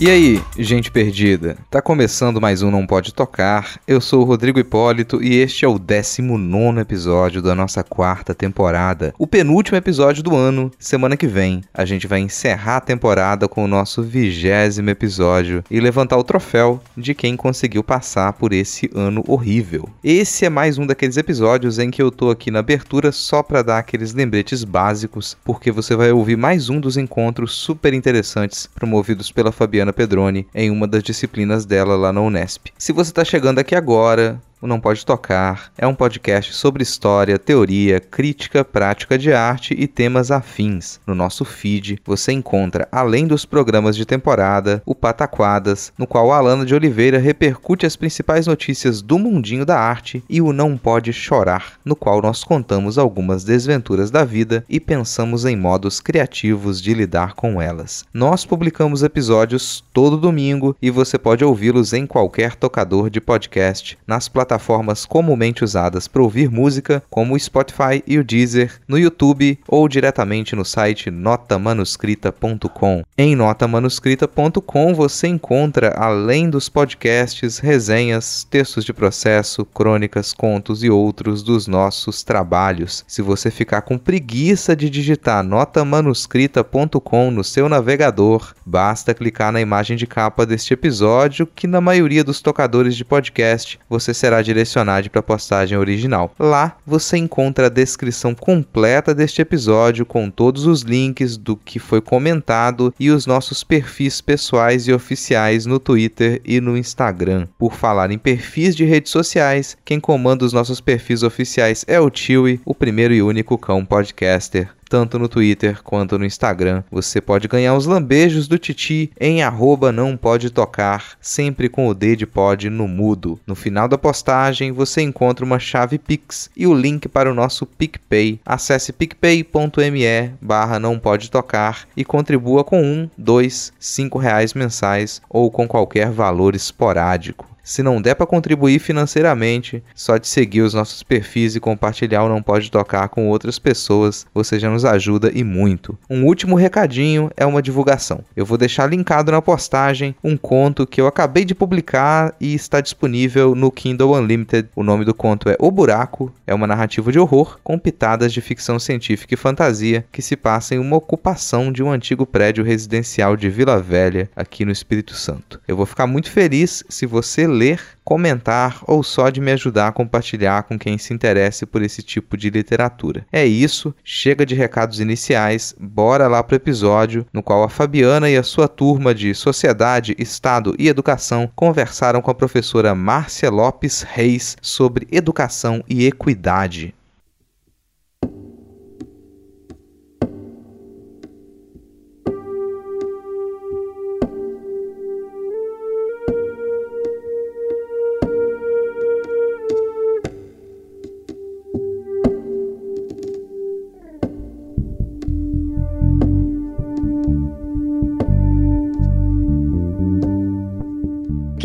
E aí, gente perdida? Tá começando mais um Não Pode Tocar. Eu sou o Rodrigo Hipólito e este é o 19 episódio da nossa quarta temporada. O penúltimo episódio do ano. Semana que vem, a gente vai encerrar a temporada com o nosso vigésimo episódio e levantar o troféu de quem conseguiu passar por esse ano horrível. Esse é mais um daqueles episódios em que eu tô aqui na abertura só para dar aqueles lembretes básicos, porque você vai ouvir mais um dos encontros super interessantes promovidos pela Fabiana Pedroni em uma das disciplinas dela lá na Unesp. Se você está chegando aqui agora, o Não Pode Tocar é um podcast sobre história, teoria, crítica, prática de arte e temas afins. No nosso feed você encontra, além dos programas de temporada, o Pataquadas, no qual a Alana de Oliveira repercute as principais notícias do mundinho da arte, e o Não Pode Chorar, no qual nós contamos algumas desventuras da vida e pensamos em modos criativos de lidar com elas. Nós publicamos episódios todo domingo e você pode ouvi-los em qualquer tocador de podcast nas plataformas plataformas comumente usadas para ouvir música, como o Spotify e o Deezer, no YouTube ou diretamente no site notamanuscrita.com. Em notamanuscrita.com você encontra, além dos podcasts, resenhas, textos de processo, crônicas, contos e outros dos nossos trabalhos. Se você ficar com preguiça de digitar notamanuscrita.com no seu navegador, basta clicar na imagem de capa deste episódio, que na maioria dos tocadores de podcast você será será direcionado para a postagem original. Lá você encontra a descrição completa deste episódio com todos os links do que foi comentado e os nossos perfis pessoais e oficiais no Twitter e no Instagram. Por falar em perfis de redes sociais, quem comanda os nossos perfis oficiais é o Tiwi, o primeiro e único cão podcaster tanto no Twitter quanto no Instagram. Você pode ganhar os lambejos do Titi em arroba não pode tocar, sempre com o D de pod no mudo. No final da postagem você encontra uma chave Pix e o link para o nosso PicPay. Acesse picpay.me barra não pode tocar e contribua com um, dois, cinco reais mensais ou com qualquer valor esporádico. Se não der para contribuir financeiramente, só de seguir os nossos perfis e compartilhar o Não Pode Tocar com outras pessoas, você já nos ajuda e muito. Um último recadinho é uma divulgação. Eu vou deixar linkado na postagem um conto que eu acabei de publicar e está disponível no Kindle Unlimited. O nome do conto é O Buraco, é uma narrativa de horror com pitadas de ficção científica e fantasia que se passa em uma ocupação de um antigo prédio residencial de Vila Velha, aqui no Espírito Santo. Eu vou ficar muito feliz se você ler, comentar ou só de me ajudar a compartilhar com quem se interesse por esse tipo de literatura. É isso, chega de recados iniciais, bora lá pro episódio no qual a Fabiana e a sua turma de Sociedade, Estado e Educação conversaram com a professora Márcia Lopes Reis sobre educação e equidade.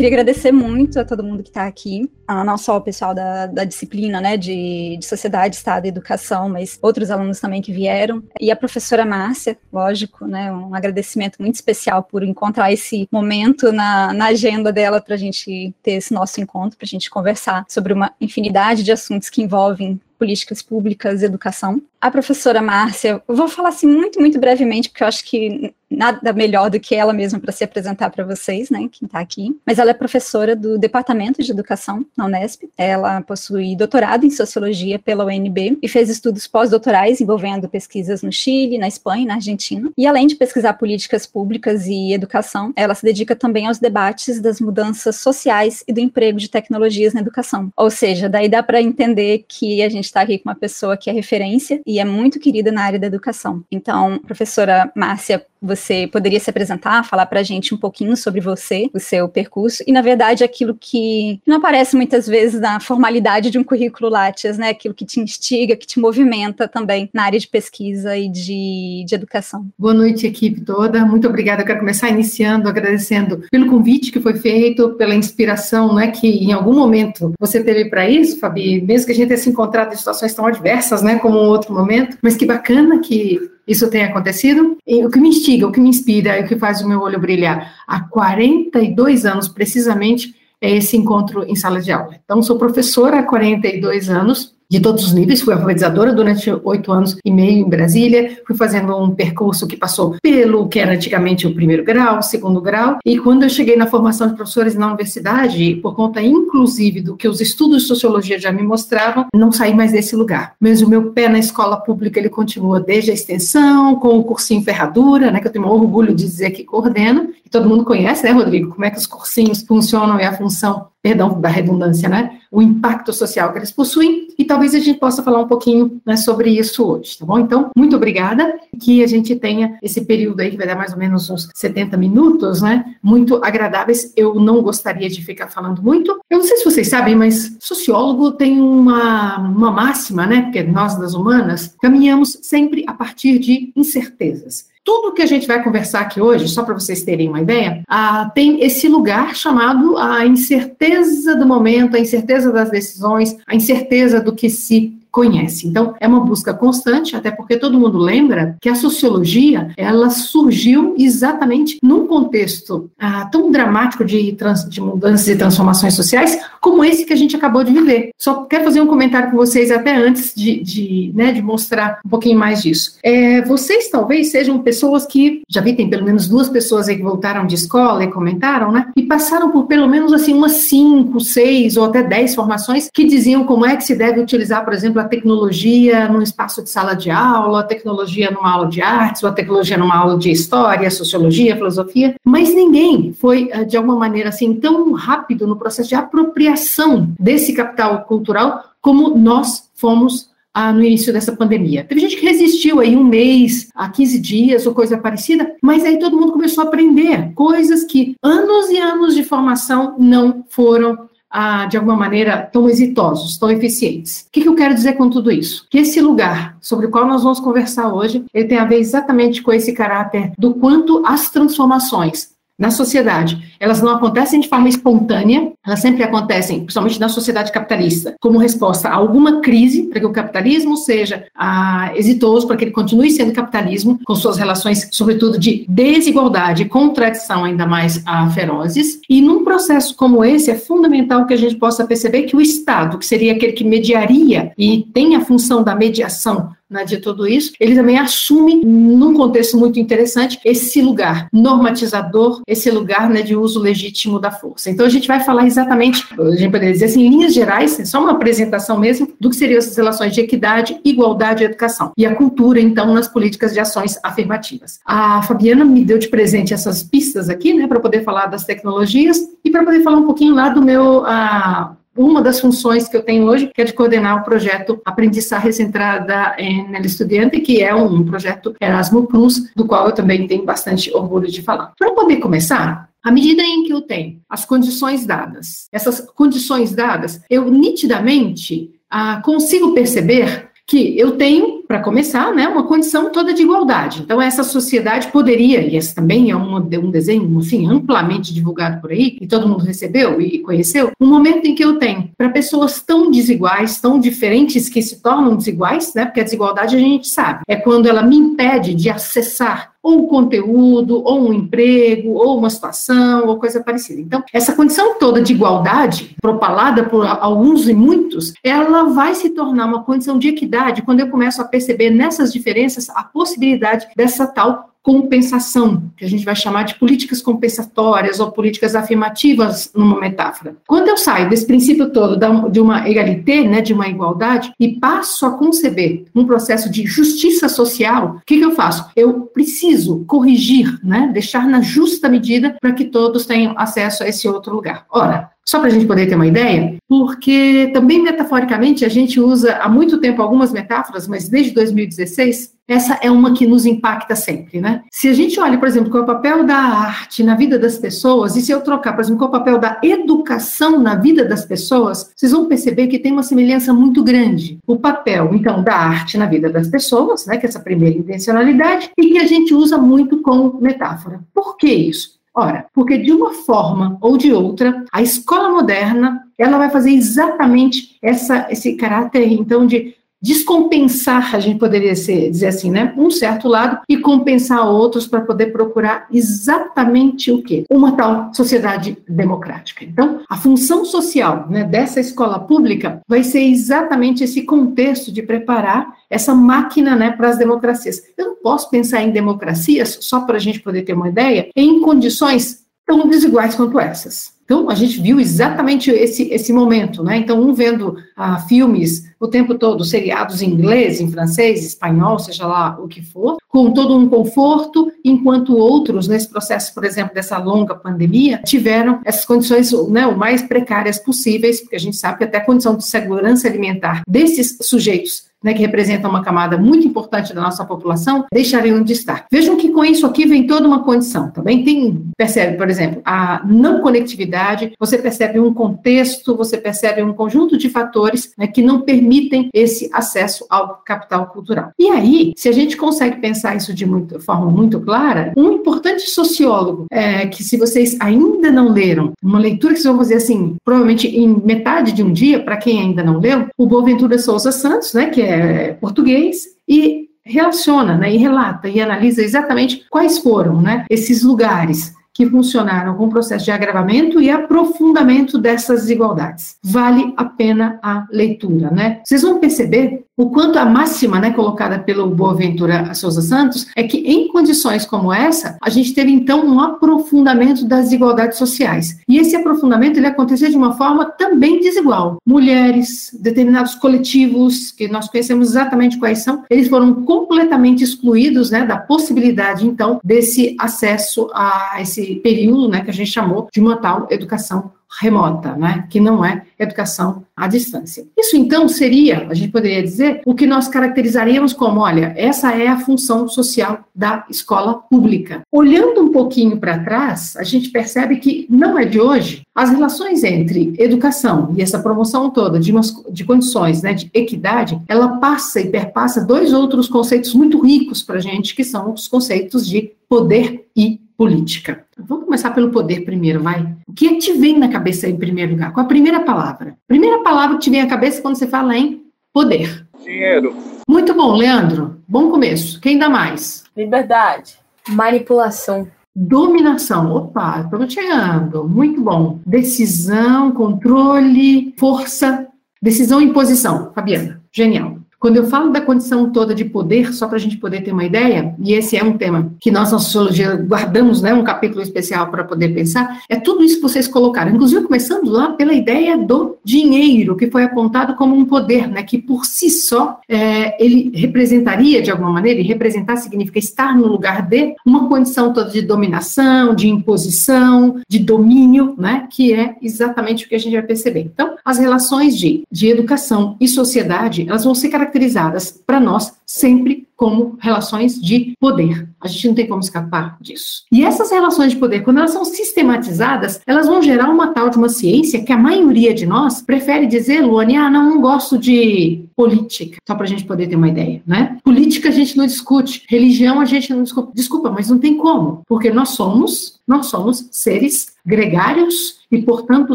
Queria agradecer muito a todo mundo que está aqui, não só o pessoal da, da disciplina, né, de, de Sociedade, Estado e Educação, mas outros alunos também que vieram, e a professora Márcia, lógico, né, um agradecimento muito especial por encontrar esse momento na, na agenda dela para a gente ter esse nosso encontro, para a gente conversar sobre uma infinidade de assuntos que envolvem políticas públicas e educação. A professora Márcia, vou falar assim muito, muito brevemente, porque eu acho que nada melhor do que ela mesma para se apresentar para vocês, né, quem está aqui. Mas ela é professora do Departamento de Educação na Unesp. Ela possui doutorado em Sociologia pela UNB e fez estudos pós-doutorais envolvendo pesquisas no Chile, na Espanha e na Argentina. E além de pesquisar políticas públicas e educação, ela se dedica também aos debates das mudanças sociais e do emprego de tecnologias na educação. Ou seja, daí dá para entender que a gente está aqui com uma pessoa que é referência e é muito querida na área da educação. Então, professora Márcia, você poderia se apresentar, falar para a gente um pouquinho sobre você, o seu percurso, e na verdade aquilo que não aparece muitas vezes na formalidade de um currículo Lattes, né? Aquilo que te instiga, que te movimenta também na área de pesquisa e de, de educação. Boa noite, equipe toda. Muito obrigada. Eu quero começar iniciando agradecendo pelo convite que foi feito, pela inspiração, né? Que em algum momento você teve para isso, Fabi, mesmo que a gente tenha se encontrado em situações tão adversas, né? Como um outro momento, mas que bacana que isso tem acontecido. E o que me instiga, o que me inspira, o que faz o meu olho brilhar há 42 anos, precisamente, é esse encontro em sala de aula. Então, sou professora há 42 anos, de todos os níveis, fui alfabetizadora durante oito anos e meio em Brasília, fui fazendo um percurso que passou pelo que era antigamente o primeiro grau, o segundo grau, e quando eu cheguei na formação de professores na universidade, por conta inclusive do que os estudos de sociologia já me mostravam, não saí mais desse lugar. Mas o meu pé na escola pública, ele continua desde a extensão, com o cursinho Ferradura, né, que eu tenho orgulho de dizer que coordeno, e todo mundo conhece, né, Rodrigo, como é que os cursinhos funcionam e a função perdão da redundância, né? O impacto social que eles possuem e talvez a gente possa falar um pouquinho né, sobre isso hoje, tá bom? Então, muito obrigada que a gente tenha esse período aí que vai dar mais ou menos uns 70 minutos, né? Muito agradáveis. Eu não gostaria de ficar falando muito. Eu não sei se vocês sabem, mas sociólogo tem uma, uma máxima, né? Porque nós das humanas caminhamos sempre a partir de incertezas tudo que a gente vai conversar aqui hoje, só para vocês terem uma ideia, ah, tem esse lugar chamado a incerteza do momento, a incerteza das decisões, a incerteza do que se conhece. Então, é uma busca constante, até porque todo mundo lembra que a sociologia, ela surgiu exatamente num contexto ah, tão dramático de, trans, de mudanças e transformações sociais, como esse que a gente acabou de viver. Só quero fazer um comentário com vocês até antes de, de, né, de mostrar um pouquinho mais disso. É, vocês talvez sejam pessoas que, já vi, tem pelo menos duas pessoas aí que voltaram de escola e comentaram, né, e passaram por pelo menos assim umas cinco, seis ou até dez formações que diziam como é que se deve utilizar, por exemplo, a tecnologia num espaço de sala de aula, a tecnologia numa aula de artes, ou a tecnologia numa aula de história, sociologia, filosofia, mas ninguém foi, eh, de alguma maneira, assim, tão rápido no processo de apropriação desse capital cultural como nós fomos ah, no início dessa pandemia. Teve gente que resistiu aí um mês, a 15 dias ou coisa parecida, mas aí todo mundo começou a aprender coisas que anos e anos de formação não foram ah, de alguma maneira, tão exitosos, tão eficientes. O que, que eu quero dizer com tudo isso? Que esse lugar sobre o qual nós vamos conversar hoje, ele tem a ver exatamente com esse caráter do quanto as transformações na sociedade. Elas não acontecem de forma espontânea, elas sempre acontecem, principalmente na sociedade capitalista, como resposta a alguma crise, para que o capitalismo seja ah, exitoso, para que ele continue sendo capitalismo, com suas relações, sobretudo, de desigualdade e contradição ainda mais ah, ferozes. E num processo como esse, é fundamental que a gente possa perceber que o Estado, que seria aquele que mediaria e tem a função da mediação né, de tudo isso, ele também assume, num contexto muito interessante, esse lugar normatizador, esse lugar né, de uso legítimo da força. Então, a gente vai falar exatamente, a gente poderia dizer assim, em linhas gerais, é só uma apresentação mesmo, do que seriam essas relações de equidade, igualdade e educação. E a cultura, então, nas políticas de ações afirmativas. A Fabiana me deu de presente essas pistas aqui, né, para poder falar das tecnologias e para poder falar um pouquinho lá do meu. Uh, uma das funções que eu tenho hoje, que é de coordenar o projeto Aprendizagem Centrada no Estudiante, que é um projeto Erasmus Plus, do qual eu também tenho bastante orgulho de falar. Para poder começar, à medida em que eu tenho as condições dadas, essas condições dadas, eu nitidamente ah, consigo perceber que eu tenho, para começar, né, uma condição toda de igualdade. Então, essa sociedade poderia, e esse também é um, um desenho assim, amplamente divulgado por aí, e todo mundo recebeu e conheceu, um momento em que eu tenho, para pessoas tão desiguais, tão diferentes, que se tornam desiguais, né, porque a desigualdade a gente sabe, é quando ela me impede de acessar ou um conteúdo, ou um emprego, ou uma situação, ou coisa parecida. Então, essa condição toda de igualdade, propalada por alguns e muitos, ela vai se tornar uma condição de equidade quando eu começo a perceber nessas diferenças a possibilidade dessa tal compensação, que a gente vai chamar de políticas compensatórias ou políticas afirmativas numa metáfora. Quando eu saio desse princípio todo de uma egalité, né, de uma igualdade, e passo a conceber um processo de justiça social, o que, que eu faço? Eu preciso corrigir, né, deixar na justa medida para que todos tenham acesso a esse outro lugar. Ora, Só para a gente poder ter uma ideia, porque também metaforicamente a gente usa há muito tempo algumas metáforas, mas desde 2016 essa é uma que nos impacta sempre, né? Se a gente olha, por exemplo, qual é o papel da arte na vida das pessoas, e se eu trocar, por exemplo, qual é o papel da educação na vida das pessoas, vocês vão perceber que tem uma semelhança muito grande. O papel, então, da arte na vida das pessoas, né, que é essa primeira intencionalidade, e que a gente usa muito como metáfora. Por que isso? Ora, porque de uma forma ou de outra, a escola moderna, ela vai fazer exatamente essa, esse caráter, então, de descompensar, a gente poderia ser, dizer assim, né, um certo lado e compensar outros para poder procurar exatamente o quê? Uma tal sociedade democrática. Então, a função social né, dessa escola pública vai ser exatamente esse contexto de preparar essa máquina né, para as democracias. Eu não posso pensar em democracias, só para a gente poder ter uma ideia, em condições tão desiguais quanto essas. Então, a gente viu exatamente esse, esse momento, né? Então, um vendo ah, filmes o tempo todo, seriados em inglês, em francês, espanhol, seja lá o que for, com todo um conforto, enquanto outros, nesse processo, por exemplo, dessa longa pandemia, tiveram essas condições né, o mais precárias possíveis, porque a gente sabe que até a condição de segurança alimentar desses sujeitos né, que representam uma camada muito importante da nossa população, deixariam de estar. Vejam que com isso aqui vem toda uma condição, também tá tem, percebe, por exemplo, a não conectividade, você percebe um contexto, você percebe um conjunto de fatores né, que não permitem esse acesso ao capital cultural. E aí, se a gente consegue pensar isso de muito, forma muito clara, um importante sociólogo, é, que se vocês ainda não leram, uma leitura que vocês vão fazer assim, provavelmente em metade de um dia, para quem ainda não leu, o Boaventura Souza Santos, né, que é é, português e relaciona, né, e relata e analisa exatamente quais foram, né, esses lugares que funcionaram com o processo de agravamento e aprofundamento dessas desigualdades. Vale a pena a leitura, né? Vocês vão perceber o quanto a máxima, né, colocada pelo Boaventura Souza Santos, é que em condições como essa, a gente teve então um aprofundamento das desigualdades sociais. E esse aprofundamento ele aconteceu de uma forma também desigual. Mulheres, determinados coletivos, que nós conhecemos exatamente quais são, eles foram completamente excluídos, né, da possibilidade então desse acesso a esse período, né, que a gente chamou de uma tal educação remota, né, que não é educação à distância. Isso então seria, a gente poderia dizer, o que nós caracterizaríamos como, olha, essa é a função social da escola pública. Olhando um pouquinho para trás, a gente percebe que não é de hoje as relações entre educação e essa promoção toda de, umas, de condições né, de equidade, ela passa e perpassa dois outros conceitos muito ricos para a gente, que são os conceitos de poder e política. Vamos começar pelo poder primeiro, vai. O que, é que te vem na cabeça em primeiro lugar? Qual a primeira palavra? Primeira palavra que te vem à cabeça quando você fala em poder. Dinheiro. Muito bom, Leandro. Bom começo. Quem dá mais? Liberdade. Manipulação. Dominação. Opa, estamos chegando. Muito bom. Decisão, controle, força. Decisão e imposição. Fabiana. Genial. Quando eu falo da condição toda de poder, só para a gente poder ter uma ideia, e esse é um tema que nós na sociologia guardamos, né, um capítulo especial para poder pensar, é tudo isso que vocês colocaram, inclusive começando lá pela ideia do dinheiro, que foi apontado como um poder, né, que por si só é, ele representaria de alguma maneira, e representar significa estar no lugar de uma condição toda de dominação, de imposição, de domínio, né, que é exatamente o que a gente vai perceber. Então, as relações de, de educação e sociedade, elas vão ser caracterizadas caracterizadas para nós sempre como relações de poder. A gente não tem como escapar disso. E essas relações de poder, quando elas são sistematizadas, elas vão gerar uma tal de uma ciência que a maioria de nós prefere dizer, Luane, ah, não, não gosto de política, só para a gente poder ter uma ideia, né? Política a gente não discute, religião a gente não discute. Desculpa, mas não tem como, porque nós somos, nós somos seres gregários e, portanto,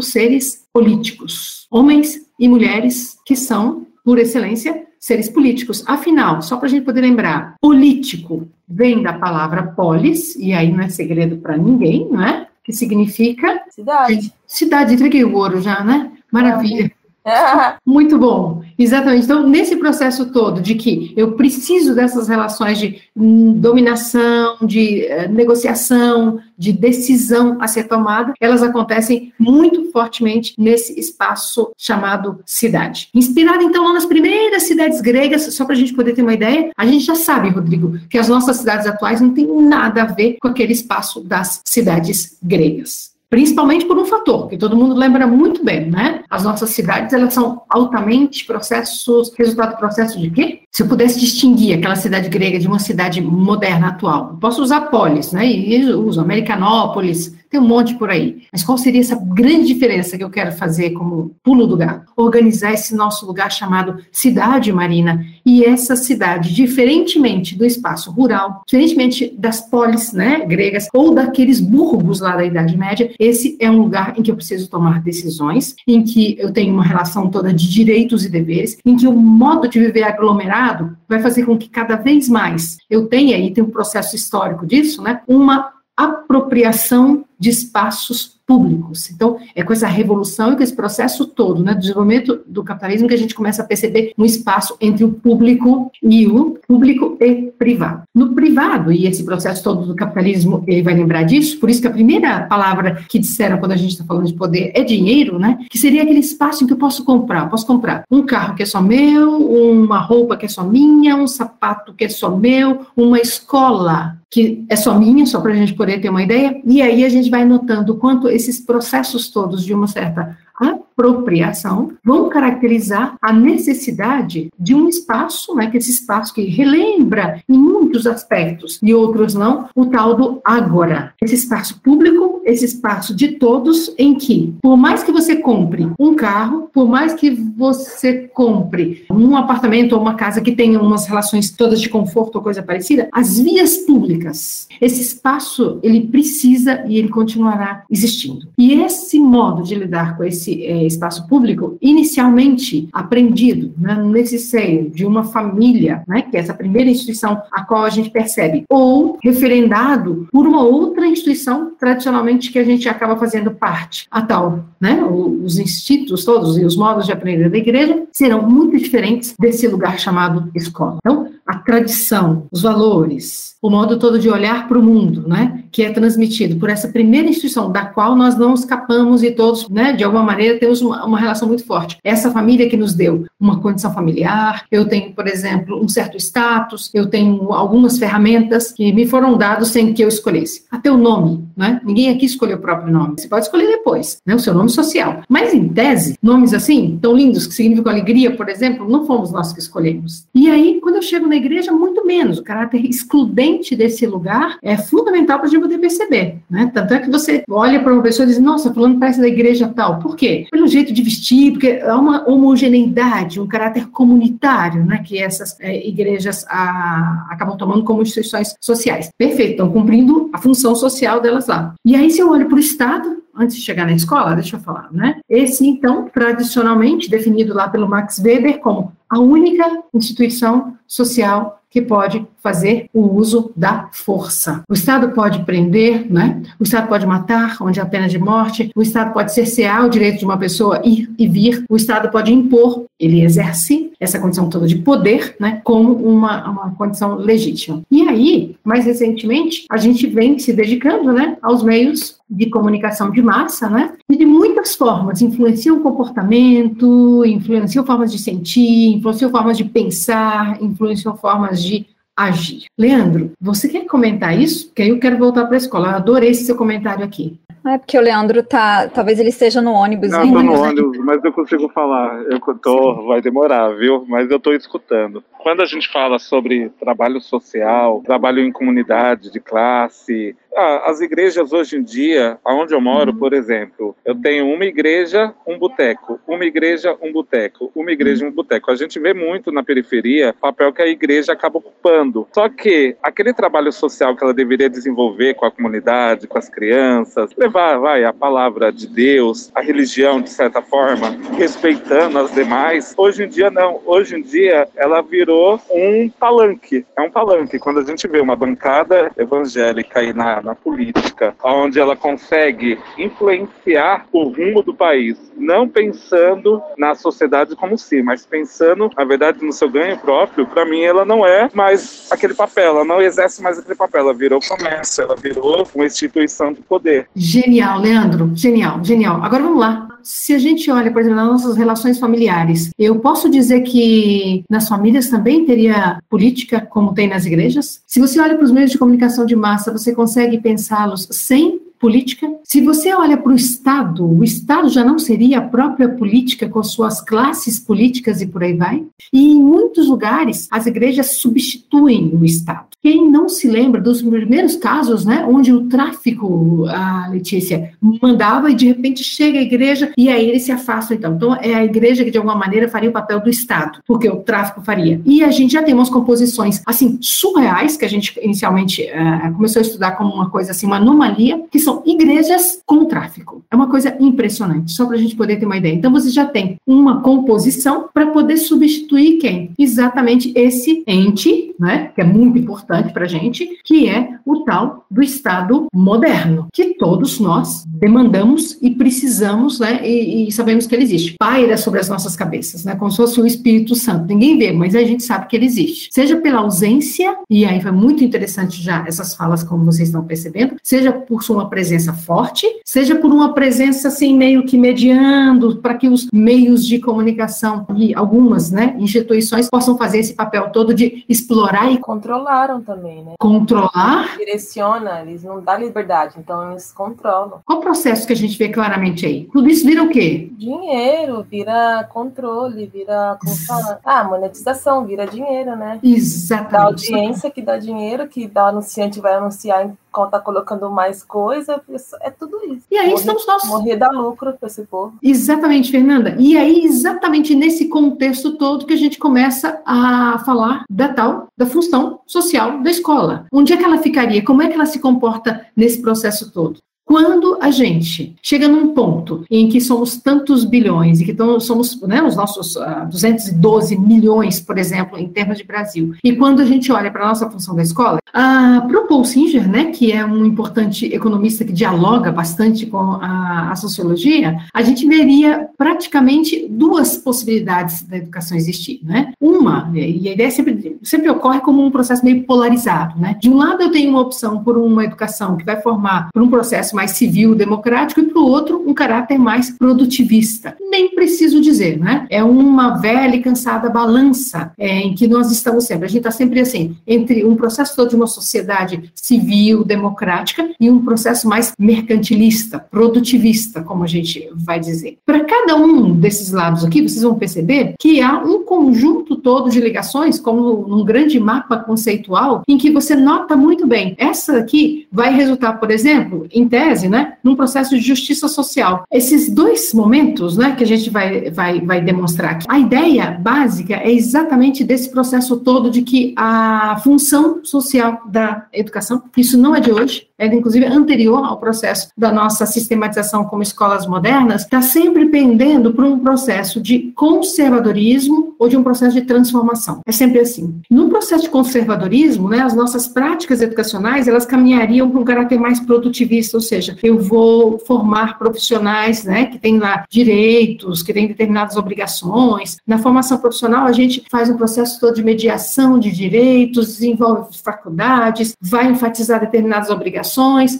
seres políticos. Homens e mulheres que são, por excelência, seres políticos. Afinal, só para a gente poder lembrar, político vem da palavra polis, e aí não é segredo para ninguém, não é? Que significa. Cidade. Cidade, entreguei o ouro já, né? Maravilha. Muito bom, exatamente. Então, nesse processo todo de que eu preciso dessas relações de hum, dominação, de uh, negociação, de decisão a ser tomada, elas acontecem muito fortemente nesse espaço chamado cidade. Inspirado, então, lá nas primeiras cidades gregas, só para a gente poder ter uma ideia, a gente já sabe, Rodrigo, que as nossas cidades atuais não têm nada a ver com aquele espaço das cidades gregas. Principalmente por um fator que todo mundo lembra muito bem, né? As nossas cidades, elas são altamente processos, resultado do processo de quê? Se eu pudesse distinguir aquela cidade grega de uma cidade moderna atual, posso usar polis, né? E uso Americanópolis, tem um monte por aí. Mas qual seria essa grande diferença que eu quero fazer como pulo do gato? Organizar esse nosso lugar chamado cidade marina. E essa cidade, diferentemente do espaço rural, diferentemente das polis né, gregas ou daqueles burgos lá da Idade Média, esse é um lugar em que eu preciso tomar decisões, em que eu tenho uma relação toda de direitos e deveres, em que o modo de viver aglomerado vai fazer com que cada vez mais eu tenha, e tem um processo histórico disso, né, uma apropriação de espaços públicos. Então, é com essa revolução e com esse processo todo, né, do desenvolvimento do capitalismo que a gente começa a perceber um espaço entre o público e o público e privado. No privado, e esse processo todo do capitalismo, ele vai lembrar disso, por isso que a primeira palavra que disseram quando a gente está falando de poder é dinheiro, né, que seria aquele espaço em que eu posso comprar, eu posso comprar um carro que é só meu, uma roupa que é só minha, um sapato que é só meu, uma escola que é só minha, só para a gente poder ter uma ideia, e aí a gente vai notando quanto esses processos todos de uma certa apropriação vão caracterizar a necessidade de um espaço, né, que esse espaço que relembra em muitos aspectos e outros não, o tal do agora. Esse espaço público, esse espaço de todos em que, por mais que você compre um carro, por mais que você compre um apartamento ou uma casa que tenha umas relações todas de conforto ou coisa parecida, as vias públicas, esse espaço, ele precisa e ele continuará existindo. E esse modo de lidar com esse é, espaço público, inicialmente aprendido né, nesse seio de uma família, né, que é essa primeira instituição a qual a gente percebe, ou referendado por uma outra instituição tradicionalmente que a gente acaba fazendo parte, a tal, né, os institutos todos e os modos de aprender da igreja serão muito diferentes desse lugar chamado escola. Então, a tradição, os valores, o modo todo de olhar para o mundo, né, que é transmitido por essa primeira instituição da qual nós não escapamos e todos, né, de alguma maneira temos uma, uma relação muito forte. Essa família que nos deu uma condição familiar, eu tenho, por exemplo, um certo status, eu tenho algumas ferramentas que me foram dados sem que eu escolhesse. Até o nome, né? Ninguém aqui escolheu o próprio nome. Você pode escolher depois, né? O seu nome social. Mas em tese, nomes assim, tão lindos que significam alegria, por exemplo, não fomos nós que escolhemos. E aí, quando eu chego na igreja, muito menos. O caráter excludente desse lugar é fundamental para poder perceber, né? Tanto é que você olha para uma pessoa e diz, nossa, falando parece da igreja tal. Por quê? Pelo jeito de vestir, porque há uma homogeneidade, um caráter comunitário, né? Que essas é, igrejas a, acabam tomando como instituições sociais. Perfeito, estão cumprindo a função social delas lá. E aí, se eu olho para o Estado, antes de chegar na escola, deixa eu falar, né? Esse, então, tradicionalmente definido lá pelo Max Weber como a única instituição social que pode fazer o uso da força. O Estado pode prender, né? o Estado pode matar, onde há pena de morte, o Estado pode cercear o direito de uma pessoa ir e vir, o Estado pode impor, ele exerce essa condição toda de poder, né, como uma, uma condição legítima. E aí, mais recentemente, a gente vem se dedicando né, aos meios de comunicação de massa, né? E de muitas formas, influenciam o comportamento, influenciam formas de sentir, influenciam formas de pensar, influenciam formas de agir. Leandro, você quer comentar isso? Porque aí eu quero voltar para a escola. Eu adorei esse seu comentário aqui. É porque o Leandro tá. Talvez ele esteja no ônibus. Não, tô no ônibus, mas eu consigo falar. Eu tô, vai demorar, viu? Mas eu tô escutando. Quando a gente fala sobre trabalho social, trabalho em comunidade de classe, ah, as igrejas hoje em dia, aonde eu moro, uhum. por exemplo, eu tenho uma igreja, um boteco, uma igreja, um boteco, uma igreja, um boteco. A gente vê muito na periferia o papel que a igreja acaba ocupando. Só que aquele trabalho social que ela deveria desenvolver com a comunidade, com as crianças, levar, vai, a palavra de Deus, a religião, de certa forma, respeitando as demais, hoje em dia não. Hoje em dia ela virou um palanque. É um palanque. Quando a gente vê uma bancada evangélica aí na na, política, onde ela consegue influenciar o rumo do país, não pensando na sociedade como si, mas pensando, na verdade, no seu ganho próprio, para mim ela não é mais aquele papel, ela não exerce mais aquele papel, ela virou comércio, ela virou uma instituição de poder. Genial, Leandro, genial, genial. Agora vamos lá. Se a gente olha, por exemplo, nas nossas relações familiares, eu posso dizer que nas famílias também teria política como tem nas igrejas? Se você olha para os meios de comunicação de massa, você consegue pensá-los sem política. Se você olha para o Estado, o Estado já não seria a própria política com suas classes políticas e por aí vai. E em muitos lugares, as igrejas substituem o Estado. Quem não se lembra dos primeiros casos, né, onde o tráfico, a Letícia, mandava e de repente chega a igreja e aí eles se afastam então. Então é a igreja que de alguma maneira faria o papel do Estado, porque o tráfico faria. E a gente já tem umas composições assim surreais que a gente inicialmente uh, começou a estudar como uma coisa assim, uma anomalia, que são igrejas com tráfico. É uma coisa impressionante, só para a gente poder ter uma ideia. Então você já tem uma composição para poder substituir quem? Exatamente esse ente, né, que é muito importante para a gente, que é o tal do Estado moderno, que todos nós demandamos e precisamos, né, e, e sabemos que ele existe. Paira sobre as nossas cabeças, né, como se fosse o Espírito Santo. Ninguém vê, mas a gente sabe que ele existe. Seja pela ausência, e aí foi muito interessante já essas falas, como vocês estão percebendo, seja por sua presença forte, seja por uma presença assim meio que mediando para que os meios de comunicação e algumas, né, instituições possam fazer esse papel todo de explorar e controlaram também, né? Controlar? Direciona, eles não dão liberdade, então eles controlam. Qual o processo que a gente vê claramente aí? Tudo isso vira o quê? Dinheiro, vira controle, vira como fala? Ah, monetização, vira dinheiro, né? Exatamente. Da audiência que dá dinheiro, que da anunciante vai anunciar em tá colocando mais coisa, é tudo isso. E aí morrer, estamos nós. Morrer dá lucro para esse povo. Exatamente, Fernanda. E aí, exatamente nesse contexto todo que a gente começa a falar da tal, da função social da escola. Onde é que ela ficaria? Como é que ela se comporta nesse processo todo? Quando a gente chega num ponto em que somos tantos bilhões e que somos né, os nossos uh, ah, 212 milhões, por exemplo, em termos de Brasil, e quando a gente olha para a nossa função da escola, uh, para o Paul Singer, né, que é um importante economista que dialoga bastante com a, a sociologia, a gente veria praticamente duas possibilidades da educação existir. Né? Uma, e a ideia sempre, sempre ocorre como um processo meio polarizado. Né? De um lado, eu tenho uma opção por uma educação que vai formar por um processo mais civil, democrático, e para o outro, um caráter mais produtivista. Nem preciso dizer, né? É uma velha e cansada balança é, em que nós estamos sempre. A gente está sempre assim, entre um processo todo de uma sociedade civil, democrática, e um processo mais mercantilista, produtivista, como a gente vai dizer. Para cada um desses lados aqui, vocês vão perceber que há um conjunto todo de ligações, como num grande mapa conceitual, em que você nota muito bem. Essa aqui vai resultar, por exemplo, em tese, tese, né, num processo de justiça social. Esses dois momentos, né, que a gente vai, vai, vai demonstrar aqui. A ideia básica é exatamente desse processo todo de que a função social da educação, isso não é de hoje, é inclusive anterior ao processo da nossa sistematização como escolas modernas, está sempre pendendo por um processo de conservadorismo ou de um processo de transformação. É sempre assim. No processo de conservadorismo, né, as nossas práticas educacionais, elas caminhariam para um caráter mais produtivista, ou seja, seja, eu vou formar profissionais né, que têm lá direitos, que têm determinadas obrigações. Na formação profissional, a gente faz um processo todo de mediação de direitos, desenvolve faculdades, vai enfatizar determinadas obrigações,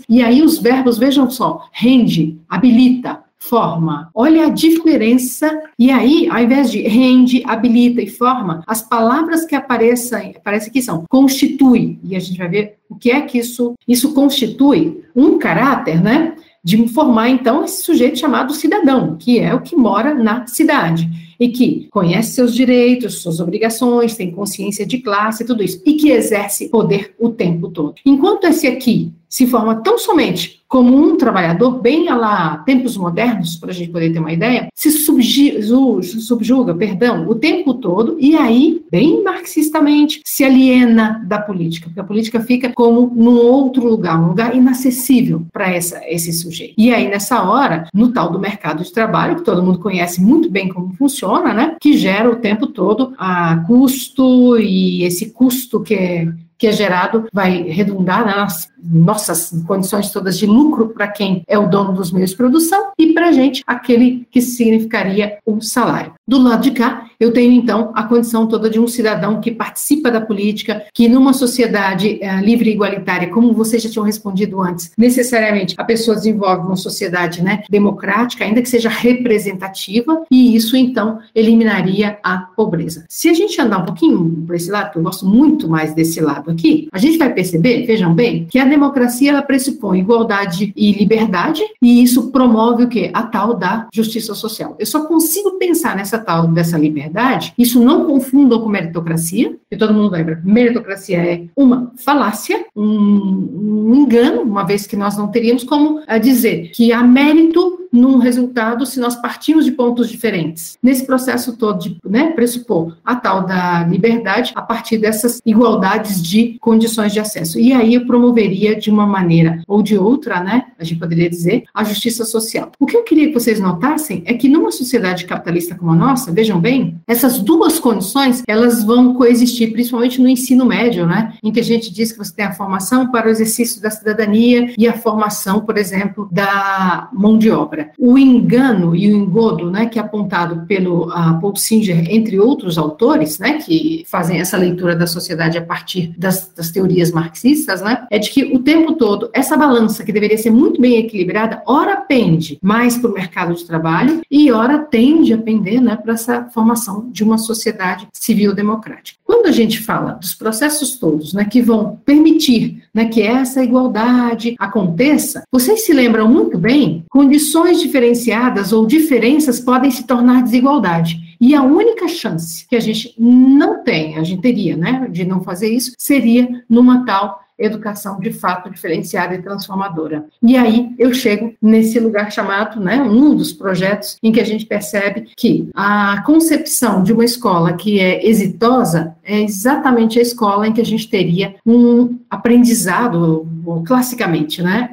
e aí os verbos, vejam só, rende, habilita, forma. Olha a diferença. E aí, ao invés de rende, habilita e forma, as palavras que aparecem, aparecem aqui são constitui. E a gente vai ver o que é que isso, isso constitui um caráter, né? De formar, então, esse sujeito chamado cidadão, que é o que mora na cidade e que conhece seus direitos, suas obrigações, tem consciência de classe, tudo isso, e que exerce poder o tempo todo. Enquanto esse aqui se forma tão somente como um trabalhador, bem a lá tempos modernos, para a gente poder ter uma ideia, se subjuga, perdão, o tempo todo, e aí, bem marxistamente, se aliena da política, porque a política fica como num outro lugar, um lugar inacessível para esse sujeito. E aí, nessa hora, no tal do mercado de trabalho, que todo mundo conhece muito bem como funciona, né, que gera o tempo todo a custo, e esse custo que é que é gerado vai redundar nas nossas condições todas de lucro para quem é o dono dos meios de produção e para a gente aquele que significaria o salário. Do lado de cá, eu tenho então a condição toda de um cidadão que participa da política, que numa sociedade é, livre e igualitária, como vocês já tinham respondido antes, necessariamente a pessoa desenvolve uma sociedade né, democrática, ainda que seja representativa, e isso então eliminaria a pobreza. Se a gente andar um pouquinho para esse lado, que eu gosto muito mais desse lado aqui, a gente vai perceber, vejam bem, que a democracia ela pressupõe igualdade e liberdade, e isso promove o quê? A tal da justiça social. Eu só consigo pensar nessa tal dessa liberdade, isso não confundam com meritocracia, que todo mundo lembra, meritocracia é uma falácia, um, um engano, uma vez que nós não teríamos como eh, dizer que há mérito num resultado se nós partimos de pontos diferentes. Nesse processo todo de né, pressupor a tal da liberdade a partir dessas igualdades de condições de acesso. E aí eu promoveria de uma maneira ou de outra, né, a gente poderia dizer, a justiça social. O que eu queria que vocês notassem é que numa sociedade capitalista como a nossa, vejam bem, essas duas condições, elas vão coexistir, principalmente no ensino médio, né, em que a gente diz que você tem a formação para o exercício da cidadania e a formação, por exemplo, da mão de obra. O engano e o engodo, né, que é apontado pelo uh, Paul Singer, entre outros autores, né, que fazem essa leitura da sociedade a partir das, das teorias marxistas, né, é de que o tempo todo essa balança que deveria ser muito bem equilibrada, ora pende mais para o mercado de trabalho e ora tende a pender, né, para essa formação de uma sociedade civil democrática. Quando a gente fala dos processos todos, né, que vão permitir, né, que essa igualdade aconteça, vocês se lembram muito bem condições diferenciadas ou diferenças podem se tornar desigualdade. E a única chance que a gente não tem, a gente teria, né, de não fazer isso, seria numa tal educação de fato diferenciada e transformadora. E aí eu chego nesse lugar chamado, né, um dos projetos em que a gente percebe que a concepção de uma escola que é exitosa é exatamente a escola em que a gente teria um aprendizado, classicamente, né,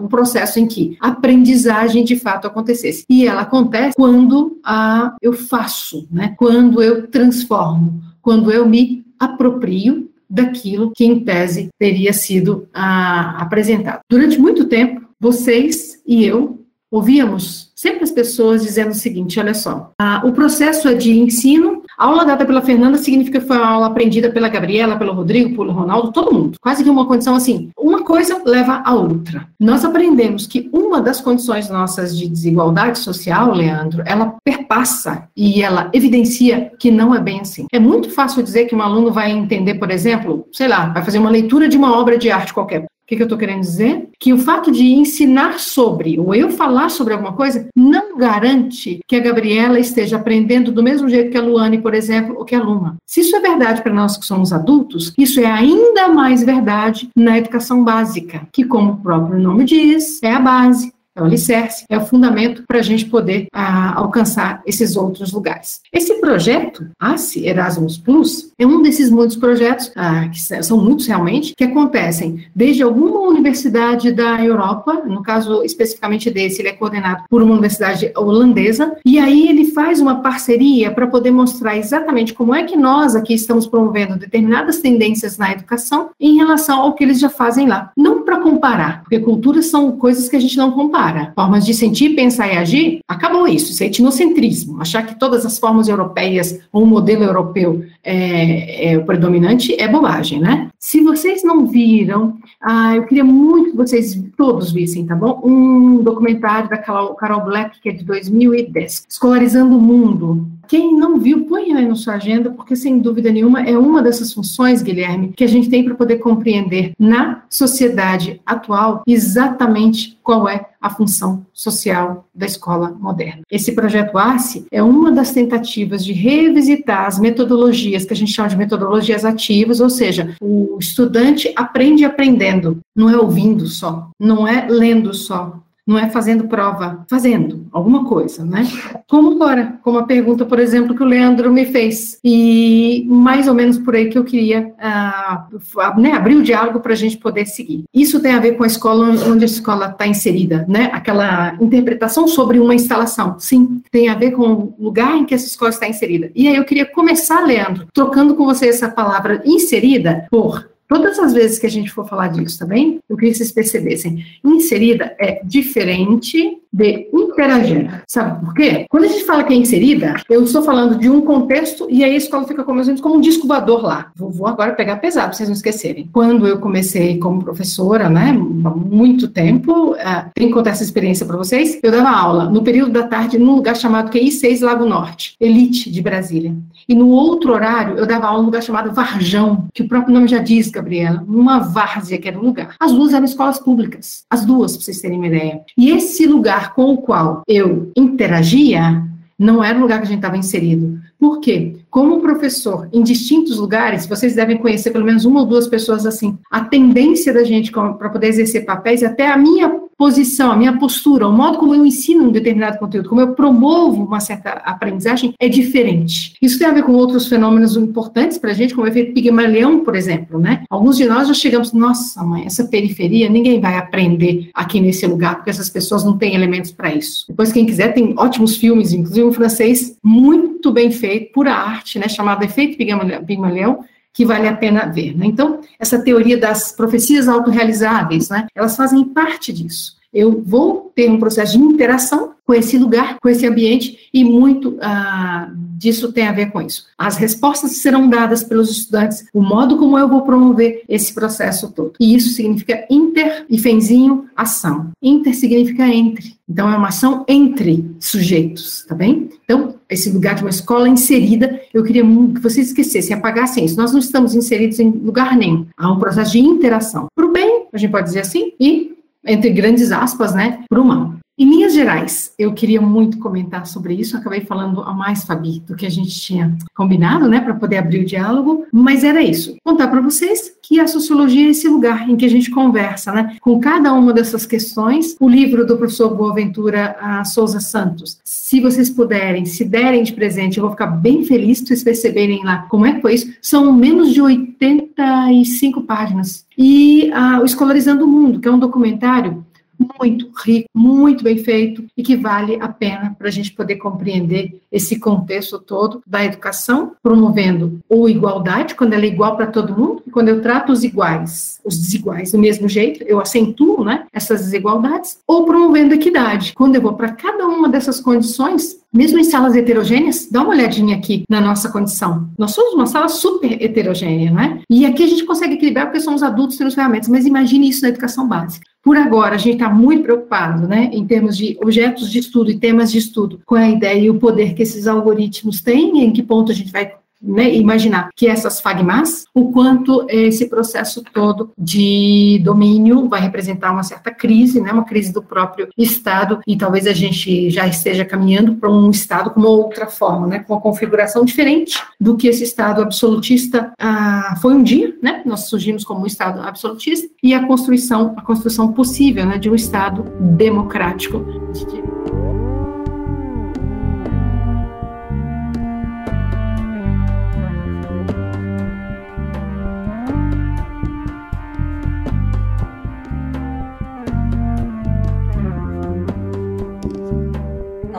um processo em que aprendizagem de fato acontecesse. E ela acontece quando a, eu faço, né, quando eu transformo, quando eu me aproprio daquilo que, em tese, teria sido ah, apresentado. Durante muito tempo, vocês e eu ouvíamos sempre as pessoas dizendo o seguinte: olha só, ah, o processo é de ensino a aula dada pela Fernanda significa que foi uma aula aprendida pela Gabriela, pelo Rodrigo, pelo Ronaldo, todo mundo. Quase que uma condição assim. Uma coisa leva a outra. Nós aprendemos que uma das condições nossas de desigualdade social, Leandro, ela perpassa e ela evidencia que não é bem assim. É muito fácil dizer que um aluno vai entender, por exemplo, sei lá, vai fazer uma leitura de uma obra de arte qualquer. O que, que eu estou querendo dizer? Que o fato de ensinar sobre, ou eu falar sobre alguma coisa, não garante que a Gabriela esteja aprendendo do mesmo jeito que a Luane, por exemplo, ou que a Luma. Se isso é verdade para nós que somos adultos, isso é ainda mais verdade na educação básica, que, como o próprio nome diz, é a base é o alicerce, é o fundamento para a gente poder a, alcançar esses outros lugares. Esse projeto, ASE Erasmus Plus, é um desses muitos projetos, ah, que são muitos realmente, que acontecem desde alguma universidade da Europa, no caso especificamente desse, ele é coordenado por uma universidade holandesa, e aí ele faz uma parceria para poder mostrar exatamente como é que nós aqui estamos promovendo determinadas tendências na educação em relação ao que eles já fazem lá. Não para comparar, porque culturas são coisas que a gente não compara para formas de sentir, pensar e agir, acabou isso. Isso é etnocentrismo. Achar que todas as formas europeias ou o modelo europeu é, é, o predominante é bobagem, né? Se vocês não viram, ah, eu queria muito que vocês todos vissem, tá bom? Um documentário da Carol Black, que é de 2010, Escolarizando o Mundo. Quem não viu, põe aí na sua agenda, porque sem dúvida nenhuma é uma dessas funções, Guilherme, que a gente tem para poder compreender na sociedade atual exatamente qual é a função social da escola moderna. Esse projeto ARCE é uma das tentativas de revisitar as metodologias que a gente chama de metodologias ativas, ou seja, o estudante aprende aprendendo, não é ouvindo só, não é lendo só, não é fazendo prova, fazendo alguma coisa, né? Como agora, como a pergunta, por exemplo, que o Leandro me fez, e mais ou menos por aí que eu queria uh, né, abrir o diálogo para a gente poder seguir. Isso tem a ver com a escola onde a escola está inserida, né? Aquela interpretação sobre uma instalação, sim, tem a ver com o lugar em que essa escola está inserida. E aí eu queria começar, Leandro, trocando com você essa palavra inserida por Todas as vezes que a gente for falar disso, tá bem? Eu queria que vocês percebessem. Inserida é diferente de interagir. Sabe por quê? Quando a gente fala que é inserida, eu estou falando de um contexto e aí a escola fica como, como um disco lá. Vou, vou agora pegar pesado, para vocês não esquecerem. Quando eu comecei como professora, né, há muito tempo, uh, tenho que contar essa experiência para vocês, eu dava aula no período da tarde num lugar chamado QI 6 Lago Norte, Elite de Brasília. E no outro horário, eu dava aula num lugar chamado Varjão, que o próprio nome já diz, Gabriela, numa várzea que era o lugar. As duas eram escolas públicas, as duas, para vocês terem uma ideia. E esse lugar com o qual eu interagia não era o lugar que a gente estava inserido. Por quê? Como professor, em distintos lugares, vocês devem conhecer pelo menos uma ou duas pessoas assim. A tendência da gente para poder exercer papéis, até a minha posição, a minha postura, o modo como eu ensino um determinado conteúdo, como eu promovo uma certa aprendizagem, é diferente. Isso tem a ver com outros fenômenos importantes para a gente, como o efeito Pigmalion, por exemplo, né? Alguns de nós já chegamos, nossa, mãe, essa periferia, ninguém vai aprender aqui nesse lugar, porque essas pessoas não têm elementos para isso. Depois, quem quiser, tem ótimos filmes, inclusive um francês muito bem feito pura arte, né, chamado efeito Pigmalião, que vale a pena ver. Né? Então, essa teoria das profecias autorrealizáveis, né, elas fazem parte disso. Eu vou ter um processo de interação com esse lugar, com esse ambiente, e muito ah, disso tem a ver com isso. As respostas serão dadas pelos estudantes, o modo como eu vou promover esse processo todo. E isso significa inter e fenzinho ação. Inter significa entre. Então, é uma ação entre sujeitos, tá bem? Então, esse lugar de uma escola inserida, eu queria que vocês esquecessem, apagassem isso. Nós não estamos inseridos em lugar nenhum. Há um processo de interação. Para o bem, a gente pode dizer assim, e entre grandes aspas, né, para o mal. Em linhas gerais, eu queria muito comentar sobre isso, acabei falando a mais, Fabi, do que a gente tinha combinado, né, para poder abrir o diálogo, mas era isso, contar para vocês que a sociologia é esse lugar em que a gente conversa, né, com cada uma dessas questões. O livro do professor Boaventura Souza Santos, se vocês puderem, se derem de presente, eu vou ficar bem feliz se vocês perceberem lá como é que foi isso. São menos de 85 páginas. E ah, o Escolarizando o Mundo, que é um documentário muito rico, muito bem feito e que vale a pena para a gente poder compreender esse contexto todo da educação, promovendo ou igualdade, quando ela é igual para todo mundo, e quando eu trato os iguais, os desiguais do mesmo jeito, eu acentuo né, essas desigualdades, ou promovendo equidade, quando eu vou para cada uma dessas condições mesmo em salas heterogêneas, dá uma olhadinha aqui na nossa condição. Nós somos uma sala super heterogênea, né? E aqui a gente consegue equilibrar porque somos adultos temos ferramentas, mas imagine isso na educação básica. Por agora, a gente está muito preocupado, né, em termos de objetos de estudo e temas de estudo, com a ideia e o poder que esses algoritmos têm, em que ponto a gente vai né, imaginar que essas fagmas, o quanto esse processo todo de domínio vai representar uma certa crise, né, uma crise do próprio Estado, e talvez a gente já esteja caminhando para um Estado com uma outra forma, né, com uma configuração diferente do que esse Estado absolutista ah, foi um dia, né, nós surgimos como um Estado absolutista, e a construção, a construção possível né, de um Estado democrático de.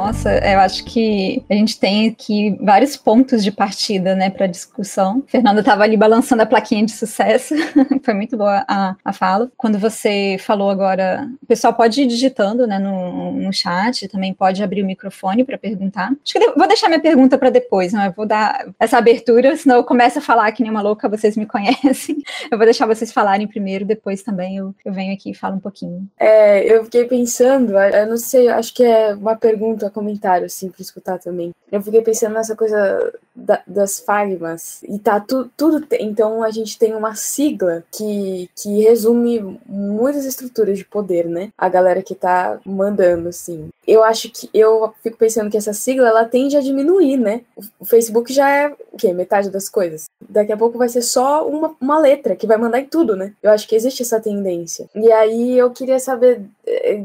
Nossa, eu acho que a gente tem aqui vários pontos de partida, né, para discussão. Fernanda estava ali balançando a plaquinha de sucesso, foi muito boa a, a fala. Quando você falou agora, o pessoal pode ir digitando, né, no, no chat, também pode abrir o microfone para perguntar. Acho que vou deixar minha pergunta para depois, não? Eu vou dar essa abertura, senão eu começo a falar que nem uma louca, vocês me conhecem. Eu vou deixar vocês falarem primeiro, depois também eu, eu venho aqui e falo um pouquinho. É, eu fiquei pensando, eu não sei, acho que é uma pergunta comentário, assim, pra escutar também. Eu fiquei pensando nessa coisa da, das fagmas. E tá tu, tudo. Então a gente tem uma sigla que, que resume muitas estruturas de poder, né? A galera que tá mandando, assim. Eu acho que. Eu fico pensando que essa sigla ela tende a diminuir, né? O Facebook já é o quê? Metade das coisas. Daqui a pouco vai ser só uma, uma letra que vai mandar em tudo, né? Eu acho que existe essa tendência. E aí eu queria saber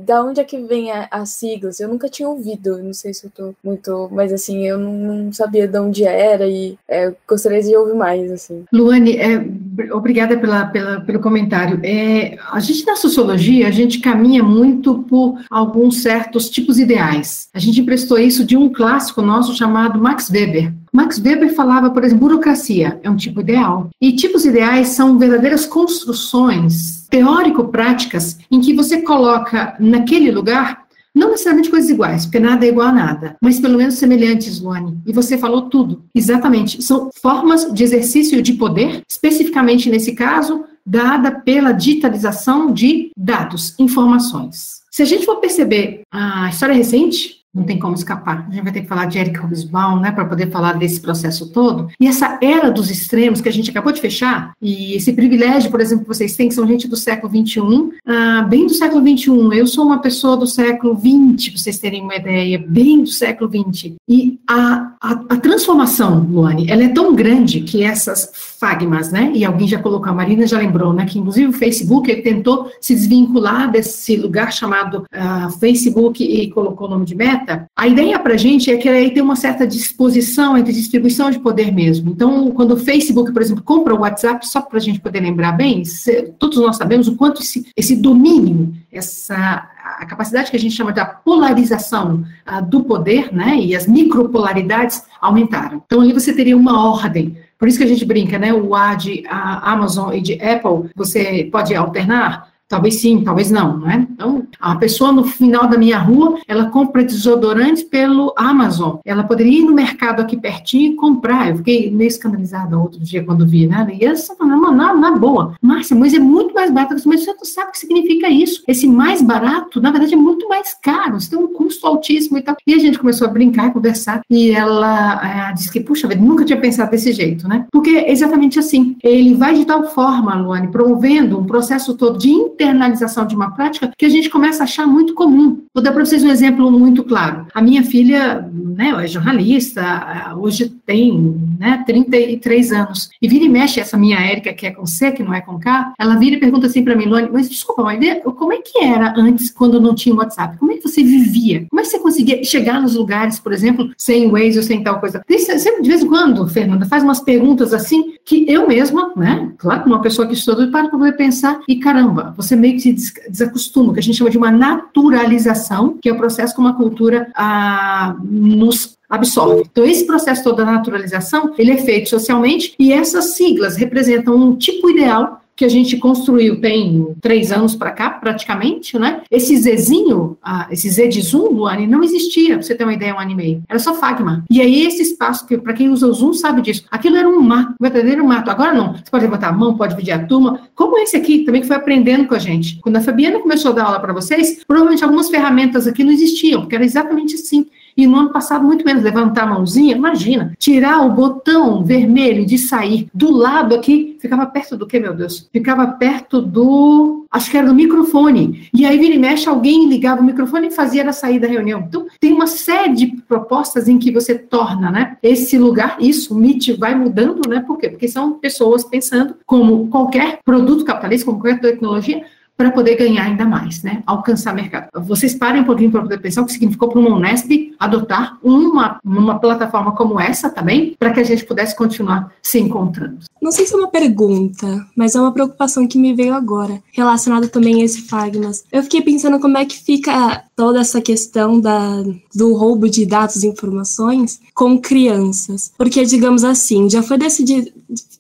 da onde é que vem as siglas. Eu nunca tinha ouvido não sei se eu tô muito. Mas assim, eu não, não sabia de onde era e é, gostaria de ouvir mais, assim. Luane, é, obrigada pela, pela, pelo comentário. É, a gente na sociologia, a gente caminha muito por alguns certos tipos ideais. A gente emprestou isso de um clássico nosso chamado Max Weber. Max Weber falava, por exemplo, burocracia é um tipo ideal. E tipos ideais são verdadeiras construções teórico-práticas em que você coloca naquele lugar Não necessariamente coisas iguais, porque nada é igual a nada, mas pelo menos semelhantes, Luane. E você falou tudo. Exatamente. São formas de exercício de poder, especificamente nesse caso, dada pela digitalização de dados, informações. Se a gente for perceber a história recente, não tem como escapar. A gente vai ter que falar de Eric Hobsbawm, né, para poder falar desse processo todo. E essa era dos extremos que a gente acabou de fechar, e esse privilégio, por exemplo, que vocês têm, que são gente do século XXI, ah, bem do século XXI. Eu sou uma pessoa do século XX, para vocês terem uma ideia, bem do século XX. E a, a, a transformação, Luane, ela é tão grande que essas fagmas, né, e alguém já colocou, a Marina já lembrou, né, que inclusive o Facebook ele tentou se desvincular desse lugar chamado uh, Facebook e colocou o nome de meta, a ideia para a gente é que aí tem uma certa disposição entre distribuição de poder mesmo. Então, quando o Facebook, por exemplo, compra o WhatsApp, só para a gente poder lembrar bem, todos nós sabemos o quanto esse, esse domínio, essa a capacidade que a gente chama de polarização uh, do poder, né, e as micropolaridades aumentaram. Então, ali você teria uma ordem. Por isso que a gente brinca, né, o A de a Amazon e de Apple, você pode alternar, Talvez sim, talvez não, né? Então, a pessoa no final da minha rua, ela compra desodorante pelo Amazon. Ela poderia ir no mercado aqui pertinho e comprar. Eu fiquei meio escandalizada outro dia quando vi, né? E essa falando, na, na boa. Márcia, mas é muito mais barato. Mas você não sabe o que significa isso. Esse mais barato, na verdade, é muito mais caro. Você tem um custo altíssimo e tal. E a gente começou a brincar, conversar. E ela é, disse que, puxa, nunca tinha pensado desse jeito, né? Porque é exatamente assim. Ele vai de tal forma, Luane, promovendo um processo todo de internalização de uma prática que a gente começa a achar muito comum. Vou dar para vocês um exemplo muito claro. A minha filha né, é jornalista, hoje tem né, 33 anos, e vira e mexe essa minha Érica, que é com C, que não é com K, ela vira e pergunta assim para mim, Luane, mas desculpa, mas como é que era antes, quando não tinha WhatsApp? Como é que você vivia? Como é que você conseguia chegar nos lugares, por exemplo, sem Waze ou sem tal coisa? Sempre de vez em quando, Fernanda, faz umas perguntas assim, que eu mesma, né, claro, uma pessoa que estudou, para poder pensar, e caramba, você você meio que se desacostuma, que a gente chama de uma naturalização, que é o processo como a cultura ah, nos absorve. Então, esse processo todo da naturalização, ele é feito socialmente e essas siglas representam um tipo ideal que a gente construiu tem três anos para cá, praticamente, né? Esse Zezinho, esse Z de Zoom do Ani não existia, pra você ter uma ideia, um anime. Era só Fagma. E aí, esse espaço, que para quem usa o Zoom sabe disso, aquilo era um mato, um verdadeiro mato. Agora não. Você pode levantar a mão, pode dividir a turma, como esse aqui, também que foi aprendendo com a gente. Quando a Fabiana começou a dar aula para vocês, provavelmente algumas ferramentas aqui não existiam, porque era exatamente assim. E no ano passado, muito menos, levantar a mãozinha, imagina, tirar o botão vermelho de sair do lado aqui, ficava perto do que, meu Deus? Ficava perto do, acho que era do microfone. E aí, vira e mexe, alguém ligava o microfone e fazia ela sair da reunião. Então, tem uma série de propostas em que você torna, né, esse lugar, isso, o MIT vai mudando, né, por quê? Porque são pessoas pensando como qualquer produto capitalista, como qualquer tecnologia, para poder ganhar ainda mais, né? Alcançar mercado. Vocês parem um pouquinho para poder pensar o que significou para uma Unesp adotar uma, uma plataforma como essa também, para que a gente pudesse continuar se encontrando. Não sei se é uma pergunta, mas é uma preocupação que me veio agora, relacionada também a esse Fagmas. Eu fiquei pensando como é que fica toda essa questão da, do roubo de dados e informações com crianças. Porque, digamos assim, já foi decidido,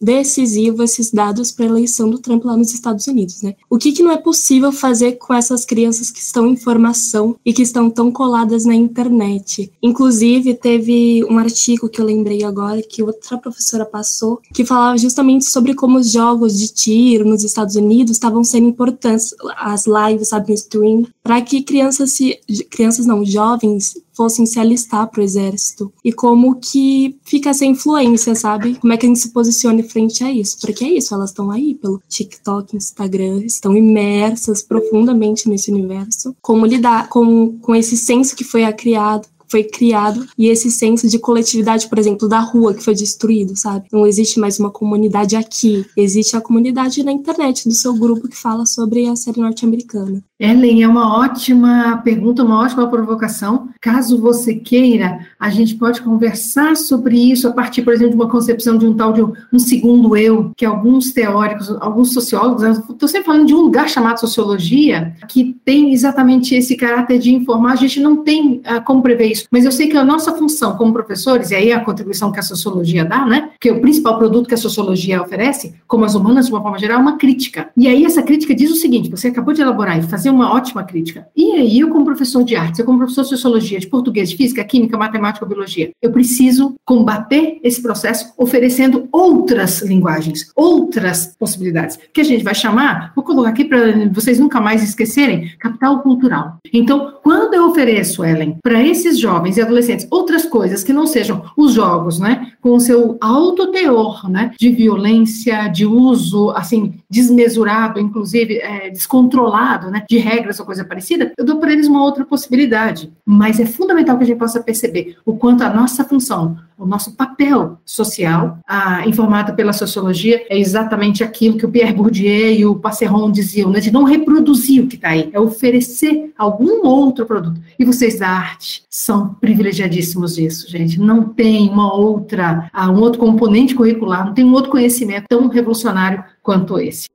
decisivo esses dados para a eleição do Trump lá nos Estados Unidos, né? O que, que não é possível fazer com essas crianças que estão em formação e que estão tão coladas na internet? Inclusive, teve um artigo que eu lembrei agora que outra professora passou, que falava justamente sobre como os jogos de tiro nos Estados Unidos estavam sendo importantes, as lives, sabe, no stream, para que crianças se crianças não, jovens fossem se alistar para o exército e como que fica essa influência, sabe? Como é que a gente se posiciona frente a isso? Porque é isso, elas estão aí pelo TikTok, Instagram, estão imersas profundamente nesse universo. Como lidar com, com esse senso que foi criado foi criado e esse senso de coletividade, por exemplo, da rua que foi destruído, sabe? Não existe mais uma comunidade aqui, existe a comunidade na internet do seu grupo que fala sobre a série norte-americana. Ellen, é uma ótima pergunta, uma ótima provocação. Caso você queira, a gente pode conversar sobre isso a partir, por exemplo, de uma concepção de um tal de um, segundo eu, que alguns teóricos, alguns sociólogos, estou sempre falando de um lugar chamado sociologia, que tem exatamente esse caráter de informar. A gente não tem uh, como prever isso, mas eu sei que a nossa função como professores, e aí a contribuição que a sociologia dá, né, que é o principal produto que a sociologia oferece, como as humanas de uma forma geral, é uma crítica. E aí essa crítica diz o seguinte: você acabou de elaborar e fazer fazer uma ótima crítica. E aí, eu como professor de artes, eu como professor de sociologia, de português, de física, química, matemática, biologia, eu preciso combater esse processo oferecendo outras linguagens, outras possibilidades, que a gente vai chamar, vou colocar aqui para vocês nunca mais esquecerem, capital cultural. Então, quando eu ofereço, Ellen, para esses jovens e adolescentes outras coisas que não sejam os jogos, né, com o seu alto teor, né, de violência, de uso, assim, desmesurado, inclusive é, descontrolado, né, de regras ou coisa parecida, eu dou para eles uma outra possibilidade. Mas é fundamental que a gente possa perceber o quanto a nossa função o nosso papel social, informado pela sociologia, é exatamente aquilo que o Pierre Bourdieu e o Passeron diziam, né, de não reproduzir o que está aí, é oferecer algum outro produto. E vocês da arte são privilegiadíssimos disso, gente. Não tem uma outra, ah, um outro componente curricular, não tem um outro conhecimento tão revolucionário quanto esse.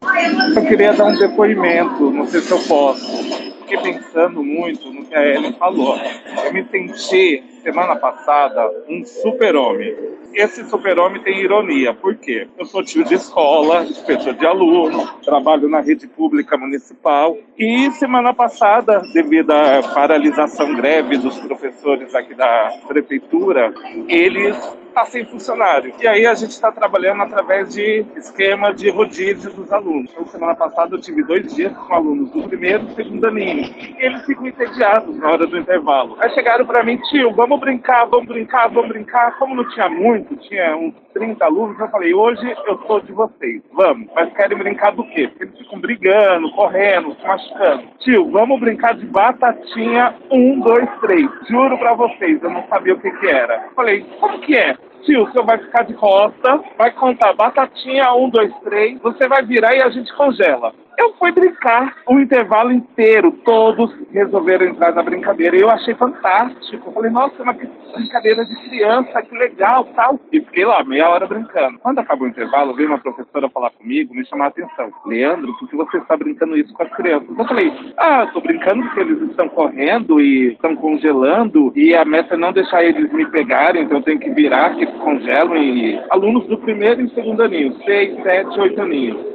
Eu queria dar um depoimento, não sei se eu posso fiquei pensando muito no que a Ellen falou. Eu me senti, semana passada, um super-homem. Esse super-homem tem ironia, por quê? Eu sou tio de escola, inspetor de aluno, trabalho na rede pública municipal e semana passada, devido à paralisação greve dos professores aqui da prefeitura, eles está sem funcionário. E aí a gente está trabalhando através de esquema de rodízio dos alunos. Então, semana passada eu tive dois dias com alunos do primeiro e segundo aninho. E eles ficam entediados na hora do intervalo. Aí chegaram para mim, tio, vamos brincar, vamos brincar, vamos brincar. Como não tinha muito, tinha uns 30 alunos, eu falei, hoje eu sou de vocês, vamos. Mas querem brincar do quê? Porque eles ficam brigando, correndo, se machucando. Tio, vamos brincar de batatinha, um, dois, três. Juro para vocês, eu não sabia o que que era. falei, como que é? Tio, o senhor vai ficar de costa, vai contar batatinha, um, dois, três, você vai virar e a gente congela. Eu fui brincar o intervalo inteiro, todos resolveram entrar na brincadeira. Eu achei fantástico. Eu falei, nossa, uma brincadeira de criança, que legal, tal. E fiquei lá, meia hora brincando. Quando acabou o intervalo, veio uma professora falar comigo, me chamar a atenção. Leandro, por que você está brincando isso com as crianças? Eu falei, ah, estou brincando porque eles estão correndo e estão congelando e a meta é não deixar eles me pegarem, então eu tenho que virar, que congelam. E alunos do primeiro e segundo aninho, seis, sete, oito aninhos.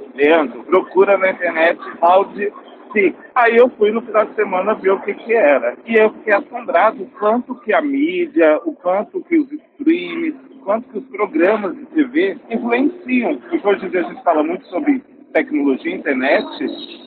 Procura na internet Audi Sim. Aí eu fui no final de semana ver o que que era. E eu fiquei assombrado o quanto que a mídia, o quanto que os streams, o quanto que os programas de TV influenciam. Porque hoje em dia a gente fala muito sobre tecnologia, internet,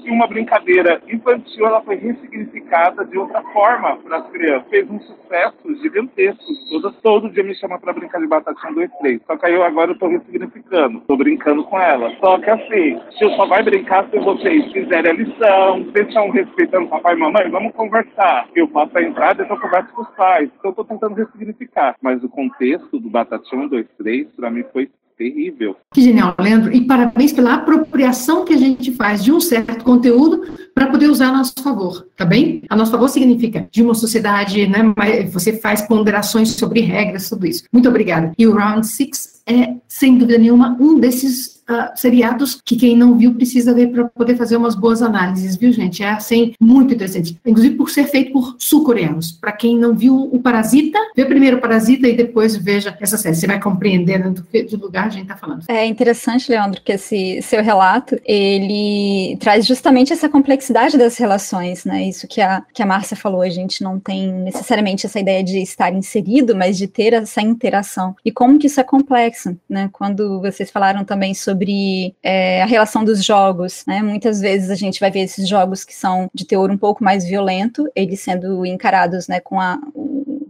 e uma brincadeira infantil ela foi ressignificada de outra forma para as crianças. Fez um sucesso gigantesco. Todo, todo dia me chama para brincar de batatinha 2, 3. Só que aí eu agora estou ressignificando. Estou brincando com ela. Só que assim, se eu só vai brincar se vocês fizerem a lição, estão respeitando papai e mamãe, vamos conversar. Eu faço a entrada e eu converso com os pais. Então eu estou tentando ressignificar. Mas o contexto do batatinha 1, 2, 3, para mim foi terrível. Que genial, Leandro. E parabéns pela apropriação que a gente faz de um certo conteúdo para poder usar a nosso favor, tá bem? A nosso favor significa de uma sociedade, né? Você faz ponderações sobre regras, tudo isso. Muito obrigada. E o Round Six é, sem dúvida nenhuma, um desses uh, seriados que quem não viu precisa ver para poder fazer umas boas análises, viu, gente? É, assim, muito interessante. Inclusive por ser feito por sul-coreanos. Para quem não viu o Parasita, vê primeiro o Parasita e depois veja essa série. Você vai compreendendo do, do lugar a gente está falando. É interessante, Leandro, que esse seu relato, ele traz justamente essa complexidade das relações, né? Isso que a, que a Márcia falou, a gente não tem necessariamente essa ideia de estar inserido, mas de ter essa interação. E como que isso é complexo, né? Quando vocês falaram também sobre é, a relação dos jogos, né? Muitas vezes a gente vai ver esses jogos que são de teor um pouco mais violento, eles sendo encarados, né, com a,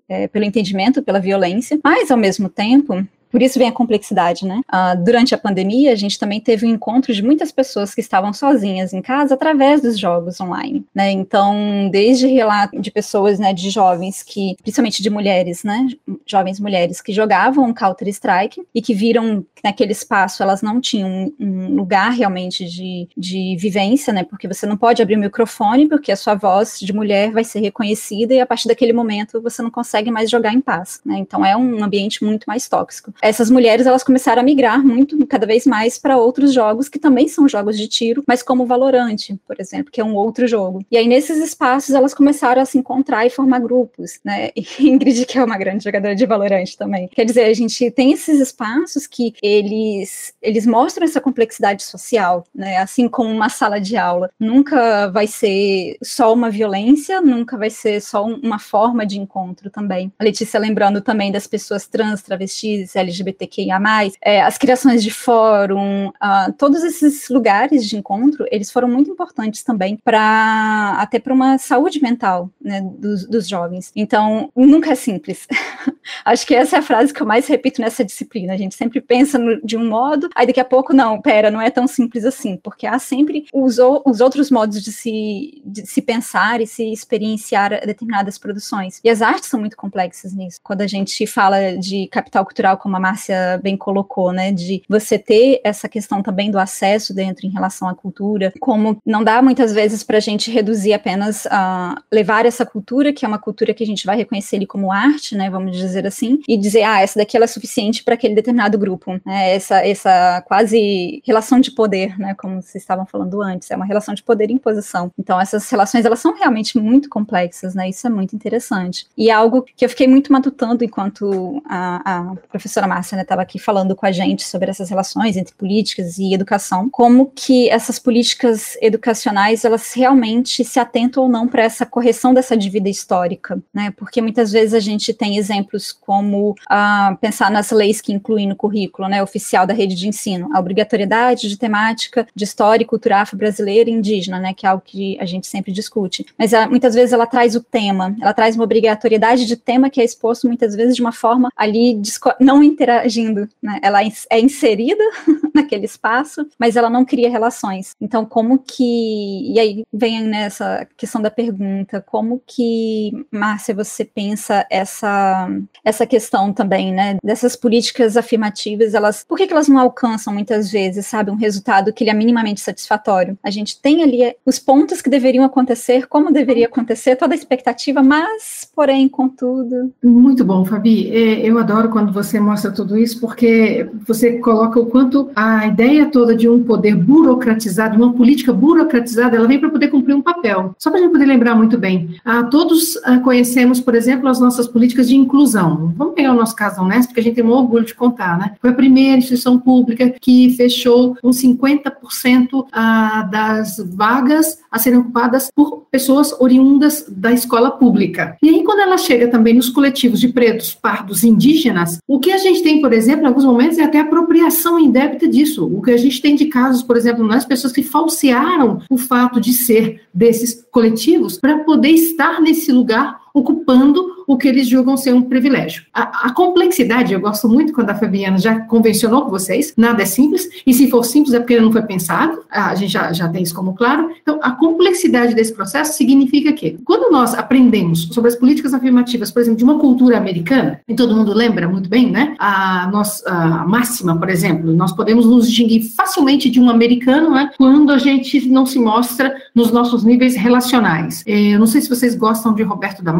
é, pelo entendimento, pela violência, mas ao mesmo tempo por isso vem a complexidade, né? Uh, durante a pandemia, a gente também teve um encontro de muitas pessoas que estavam sozinhas em casa através dos jogos online, né? Então, desde relato de pessoas, né, de jovens que, principalmente de mulheres, né, jovens mulheres que jogavam Counter Strike e que viram que naquele espaço elas não tinham um lugar realmente de, de vivência, né? Porque você não pode abrir o microfone porque a sua voz de mulher vai ser reconhecida e a partir daquele momento você não consegue mais jogar em paz, né? Então é um ambiente muito mais tóxico. Essas mulheres elas começaram a migrar muito, cada vez mais, para outros jogos que também são jogos de tiro, mas como Valorante, por exemplo, que é um outro jogo. E aí nesses espaços elas começaram a se encontrar e formar grupos, né? E Ingrid, que é uma grande jogadora de Valorante também. Quer dizer, a gente tem esses espaços que eles, eles mostram essa complexidade social, né? Assim como uma sala de aula. Nunca vai ser só uma violência, nunca vai ser só uma forma de encontro também. A Letícia lembrando também das pessoas trans, travestis, LGBTQIA+, é, as criações de fórum, uh, todos esses lugares de encontro, eles foram muito importantes também para até para uma saúde mental né, dos, dos jovens. Então, nunca é simples. Acho que essa é a frase que eu mais repito nessa disciplina. A gente sempre pensa no, de um modo, aí daqui a pouco, não, pera, não é tão simples assim, porque há sempre os, os outros modos de se, de se pensar e se experienciar determinadas produções. E as artes são muito complexas nisso. Quando a gente fala de capital cultural, como a Márcia bem colocou, né, de você ter essa questão também do acesso dentro em relação à cultura, como não dá muitas vezes para a gente reduzir apenas a levar essa cultura, que é uma cultura que a gente vai reconhecer ali como arte, né, vamos dizer assim, e dizer, ah, essa daqui ela é suficiente para aquele determinado grupo, né, essa, essa quase relação de poder, né, como vocês estavam falando antes, é uma relação de poder e imposição. Então, essas relações, elas são realmente muito complexas, né, isso é muito interessante. E é algo que eu fiquei muito matutando enquanto a, a professora Márcia estava né, aqui falando com a gente sobre essas relações entre políticas e educação, como que essas políticas educacionais, elas realmente se atentam ou não para essa correção dessa dívida histórica, né, porque muitas vezes a gente tem exemplos como ah, pensar nas leis que incluem no currículo, né, oficial da rede de ensino, a obrigatoriedade de temática de história e cultura afro-brasileira e indígena, né, que é algo que a gente sempre discute, mas ah, muitas vezes ela traz o tema, ela traz uma obrigatoriedade de tema que é exposto muitas vezes de uma forma ali não interagindo, né, ela é inserida naquele espaço, mas ela não cria relações. Então, como que, e aí vem nessa questão da pergunta, como que, Márcia, você pensa essa, essa questão também, né, dessas políticas afirmativas, elas, por que, que elas não alcançam muitas vezes, sabe, um resultado que ele é minimamente satisfatório? A gente tem ali os pontos que deveriam acontecer, como deveria acontecer, toda a expectativa, mas, porém, contudo. Muito bom, Fabi. É, eu adoro quando você mostra tudo isso, porque você coloca o quanto a ideia toda de um poder burocratizado, uma política burocratizada, ela vem para poder cumprir um papel. Só para a gente poder lembrar muito bem. Ah, todos ah, conhecemos, por exemplo, as nossas políticas de inclusão. Vamos pegar o nosso caso da Unesp, que a gente tem um orgulho de contar, né? Foi a primeira instituição pública que fechou com 50% ah, das vagas a serem ocupadas por pessoas oriundas da escola pública. E aí, quando ela chega também nos coletivos de pretos, pardos, indígenas, o que a gente tem, por exemplo, em alguns momentos, é até apropriação indébita disso. O que a gente tem de casos, por exemplo, nas pessoas que falsearam o fato de ser desses coletivos para poder estar nesse lugar ocupando o que eles julgam ser um privilégio. A, a, complexidade, eu gosto muito quando a Fabiana já convencionou com vocês, nada é simples, e se for simples é porque não foi pensado, a gente já, já tem isso como claro. Então, a complexidade desse processo significa que, quando nós aprendemos sobre as políticas afirmativas, por exemplo, de uma cultura americana, e todo mundo lembra muito bem, né? A nossa a máxima, por exemplo, nós podemos nos distinguir facilmente de um americano, né? Quando a gente não se mostra nos nossos níveis relacionais. É, eu não sei se vocês gostam de Roberto da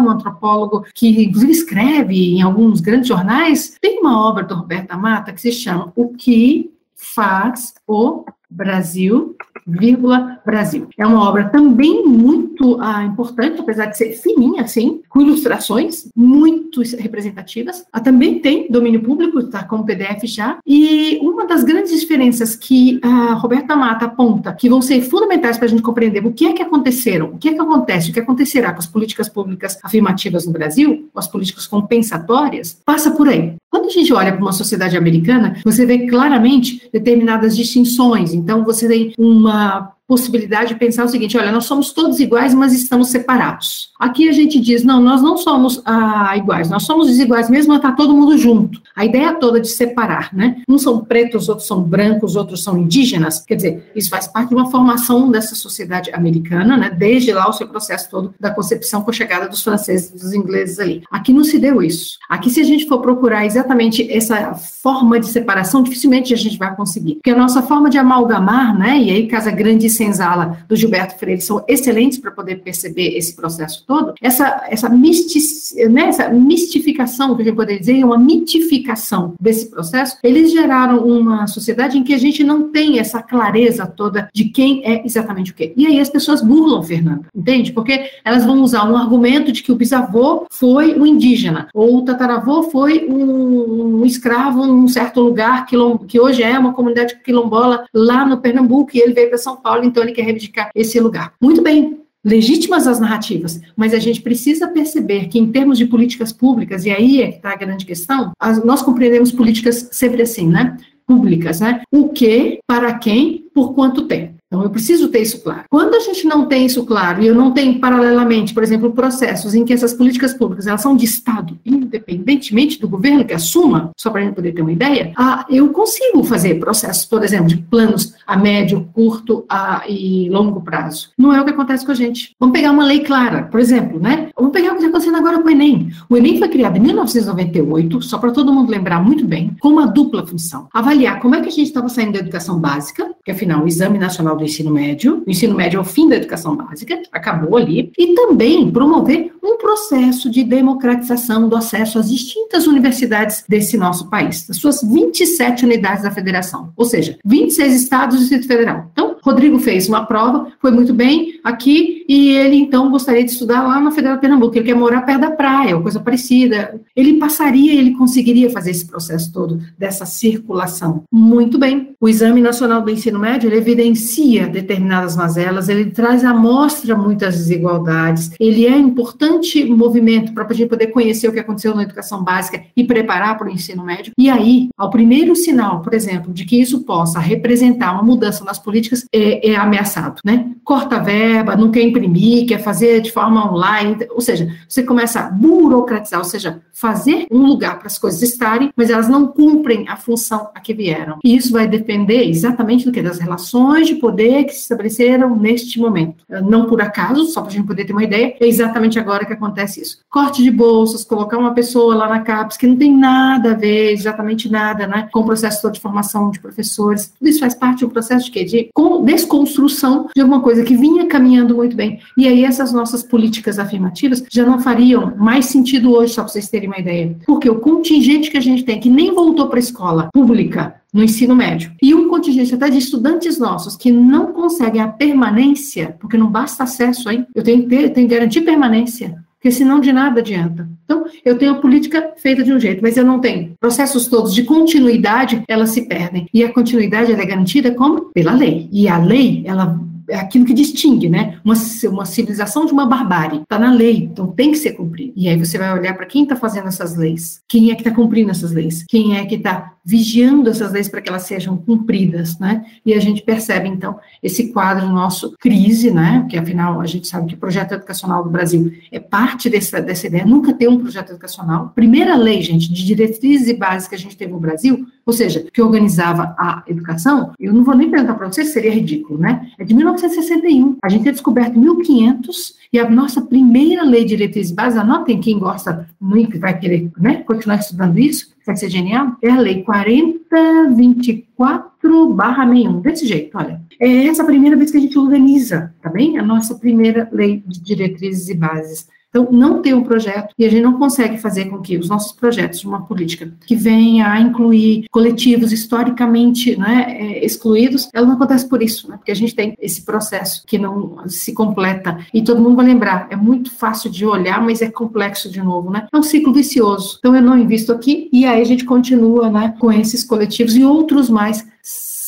Um antropólogo que, inclusive, escreve em alguns grandes jornais. Tem uma obra do Roberto da Mata que se chama O que faz o Brasil vírgula, Brasil. É uma obra também muito ah, importante, apesar de ser fininha, assim, com ilustrações muito representativas. Ah, também tem domínio público, está com PDF já. E uma das grandes diferenças que a Roberta Mata aponta, que vão ser fundamentais para a gente compreender o que é que aconteceram, o que é que acontece, o que acontecerá com as políticas públicas afirmativas no Brasil, com as políticas compensatórias, passa por aí. Quando a gente olha para uma sociedade americana, você vê claramente determinadas distinções. Então, você tem uma have possibilidade de pensar o seguinte: olha, nós somos todos iguais, mas estamos separados. Aqui a gente diz: não, nós não somos ah, iguais, nós somos desiguais mesmo, mas está todo mundo junto. A ideia toda de separar, né? Uns são pretos, outros são brancos, outros são indígenas. Quer dizer, isso faz parte de uma formação dessa sociedade americana, né? Desde lá o seu processo todo da concepção com a chegada dos franceses e dos ingleses ali. Aqui não se deu isso. Aqui, se a gente for procurar exatamente essa forma de separação, dificilmente a gente vai conseguir. Porque a nossa forma de amalgamar, né? E aí casa grandes senzala do Gilberto Freire são excelentes para poder perceber esse processo todo. Essa, essa, mistic, né, essa mistificação, que a gente poderia dizer, uma mitificação desse processo, eles geraram uma sociedade em que a gente não tem essa clareza toda de quem é exatamente o quê. E aí as pessoas burlam, Fernanda, entende? Porque elas vão usar um argumento de que o bisavô foi um indígena, ou o tataravô foi um, um escravo num certo lugar que hoje é uma comunidade quilombola lá no Pernambuco, e ele veio para São Paulo, então ele quer reivindicar esse lugar. Muito bem, legítimas as narrativas, mas a gente precisa perceber que, em termos de políticas públicas, e aí é que está a grande questão, as, nós compreendemos políticas sempre assim, né? Públicas, né? O que, para quem, por quanto tempo. Então, eu preciso ter isso claro. Quando a gente não tem isso claro, e eu não tenho paralelamente, por exemplo, processos em que essas políticas públicas elas são de Estado, independentemente do governo que assuma, só para a gente poder ter uma ideia, ah, eu consigo fazer processos, por exemplo, de planos a médio, curto a, e longo prazo. Não é o que acontece com a gente. Vamos pegar uma lei clara, por exemplo, né? Vamos pegar o que está acontecendo agora com o Enem. O Enem foi criado em 1998, só para todo mundo lembrar muito bem, com uma dupla função. Avaliar como é que a gente estava saindo da educação básica, que afinal o Exame Nacional do do ensino médio, o ensino médio é o fim da educação básica, acabou ali, e também promover um processo de democratização do acesso às distintas universidades desse nosso país, das suas 27 unidades da federação, ou seja, 26 estados do Distrito Federal. Então, Rodrigo fez uma prova, foi muito bem aqui, e ele então gostaria de estudar lá na Federal de Pernambuco, ele quer morar perto da praia, ou coisa parecida. Ele passaria, ele conseguiria fazer esse processo todo dessa circulação. Muito bem. O Exame Nacional do Ensino Médio, ele evidencia determinadas mazelas, ele traz à mostra muitas desigualdades, ele é importante movimento para a gente poder conhecer o que aconteceu na educação básica e preparar para o ensino médio. E aí, ao primeiro sinal, por exemplo, de que isso possa representar uma mudança nas políticas, é, é ameaçado, né? Corta verba, não quer imprimir, quer fazer de forma online, ou seja, você começa a burocratizar, ou seja, fazer um lugar para as coisas estarem, mas elas não cumprem a função a que vieram. E isso vai depender exatamente do que? Das relações de poder que se estabeleceram neste momento. Não por acaso, só para a gente poder ter uma ideia, é exatamente agora que acontece isso. Corte de bolsas, colocar uma pessoa lá na CAPES que não tem nada a ver, exatamente nada, né, com o processo todo de formação de professores, tudo isso faz parte um processo de quê? De desconstrução de alguma coisa que vinha caminhando muito bem. E aí essas nossas políticas afirmativas já não fariam mais sentido hoje, só para vocês terem uma ideia. Porque o contingente que a gente tem, que nem voltou para a escola pública, no ensino médio. E um contingente até de estudantes nossos que não conseguem a permanência, porque não basta acesso, hein? Eu tenho que ter, tenho que garantir permanência, porque senão de nada adianta. Então, eu tenho a política feita de um jeito, mas eu não tenho. Processos todos de continuidade, elas se perdem. E a continuidade é garantida como? Pela lei. E a lei, ela é aquilo que distingue, né? Uma, uma civilização de uma barbárie. Está na lei, então tem que ser cumprido. E aí você vai olhar para quem está fazendo essas leis, quem é que está cumprindo essas leis, quem é que está vigiando essas leis para que elas sejam cumpridas, né? E a gente percebe, então, esse quadro nosso crise, né? Porque, afinal, a gente sabe que o projeto educacional do Brasil é parte dessa, dessa ideia, nunca ter um projeto educacional. Primeira lei, gente, de diretrizes e bases que a gente teve no Brasil, ou seja, que organizava a educação, eu não vou nem perguntar para vocês, seria ridículo, né? É de 1961. A gente é descoberto em 1500 e a nossa primeira lei de diretrizes e bases, anotem quem gosta muito vai querer né, continuar estudando isso, vai ser genial, é a lei 4024-61, desse jeito, olha. É essa a primeira vez que a gente organiza, tá bem? A nossa primeira lei de diretrizes e bases. Então, não tem um projeto e a gente não consegue fazer com que os nossos projetos de uma política que venha a incluir coletivos historicamente né, é, excluídos, ela não acontece por isso, né, porque a gente tem esse processo que não se completa e todo mundo vai lembrar, é muito fácil de olhar, mas é complexo de novo, né? É um ciclo vicioso. Então, eu não invisto aqui e aí a gente continua né, com esses coletivos e outros mais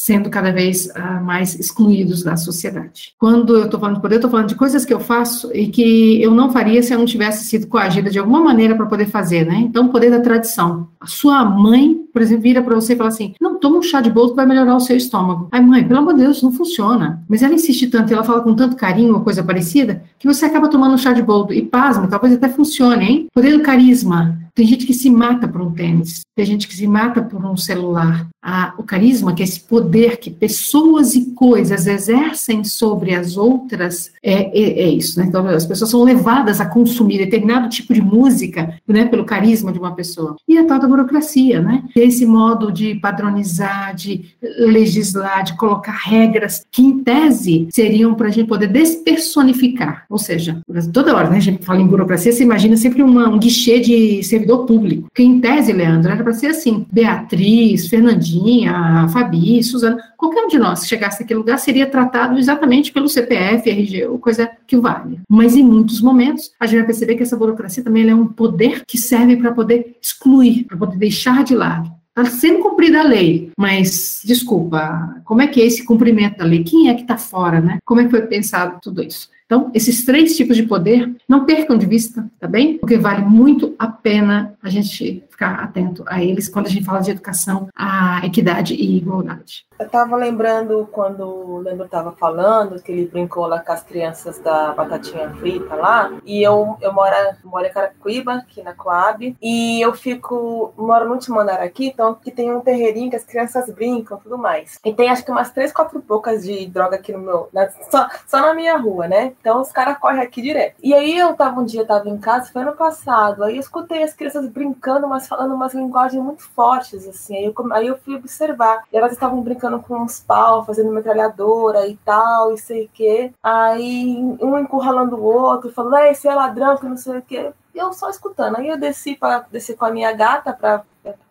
sendo cada vez uh, mais excluídos da sociedade. Quando eu estou falando de poder, eu estou falando de coisas que eu faço e que eu não faria se eu não tivesse sido coagida de alguma maneira para poder fazer, né? Então, o poder da tradição. A sua mãe, por exemplo, vira para você e fala assim: não, toma um chá de boldo que vai melhorar o seu estômago. Ai, mãe, pelo amor de Deus, não funciona. Mas ela insiste tanto, ela fala com tanto carinho ou coisa parecida, que você acaba tomando um chá de boldo. E pasme, talvez até funcione, hein? Poder do carisma Tem gente que se mata por um tênis, tem gente que se mata por um celular. Ah, o carisma, que é esse poder que pessoas e coisas exercem sobre as outras, é, é, é isso, né? Então, as pessoas são levadas a consumir determinado tipo de música, né, pelo carisma de uma pessoa. E a tal da burocracia, né? Esse modo de padronizar, de legislar, de colocar regras que, em tese, seriam para a gente poder despersonificar. Ou seja, toda hora, né, a gente fala em burocracia, você imagina sempre uma, um guichê de servidor público. Que, em tese, Leandro, era para ser assim: Beatriz, Fernandinha, Fabi, Suzana, qualquer um de nós que chegasse naquele lugar seria tratado exatamente pelo CPF, RG, ou coisa que vale. Mas, em muitos momentos, a gente vai perceber que essa burocracia também é um poder que serve para poder excluir, para poder deixar de lado. Está sendo cumprida a lei, mas, desculpa, como é que é esse cumprimento da lei? Quem é que está fora, né? Como é que foi pensado tudo isso? Então, esses três tipos de poder, não percam de vista, tá bem? Porque vale muito a pena a gente ficar atento a eles quando a gente fala de educação, a equidade e igualdade. Eu estava lembrando quando Leandro estava falando que ele brincou lá com as crianças da batatinha frita lá, e eu, eu moro, moro em Carapicuíba, aqui na Coab, e eu fico, moro no último andar aqui, então que tem um terreirinho que as crianças brincam tudo mais. E tem acho que umas três, quatro bocas de droga aqui no meu, na, só, só na minha rua, né? Então os caras correm aqui direto. E aí eu tava um dia, tava em casa, foi ano passado, aí eu escutei as crianças brincando, falando umas linguagens muito fortes, assim. Aí eu, aí eu fui observar. E elas estavam brincando com uns pau, fazendo metralhadora e tal, e sei o quê. Aí um encurralando o outro, falando, é, esse é ladrão, que não sei o quê. E eu só escutando. Aí eu desci para descer com a minha gata para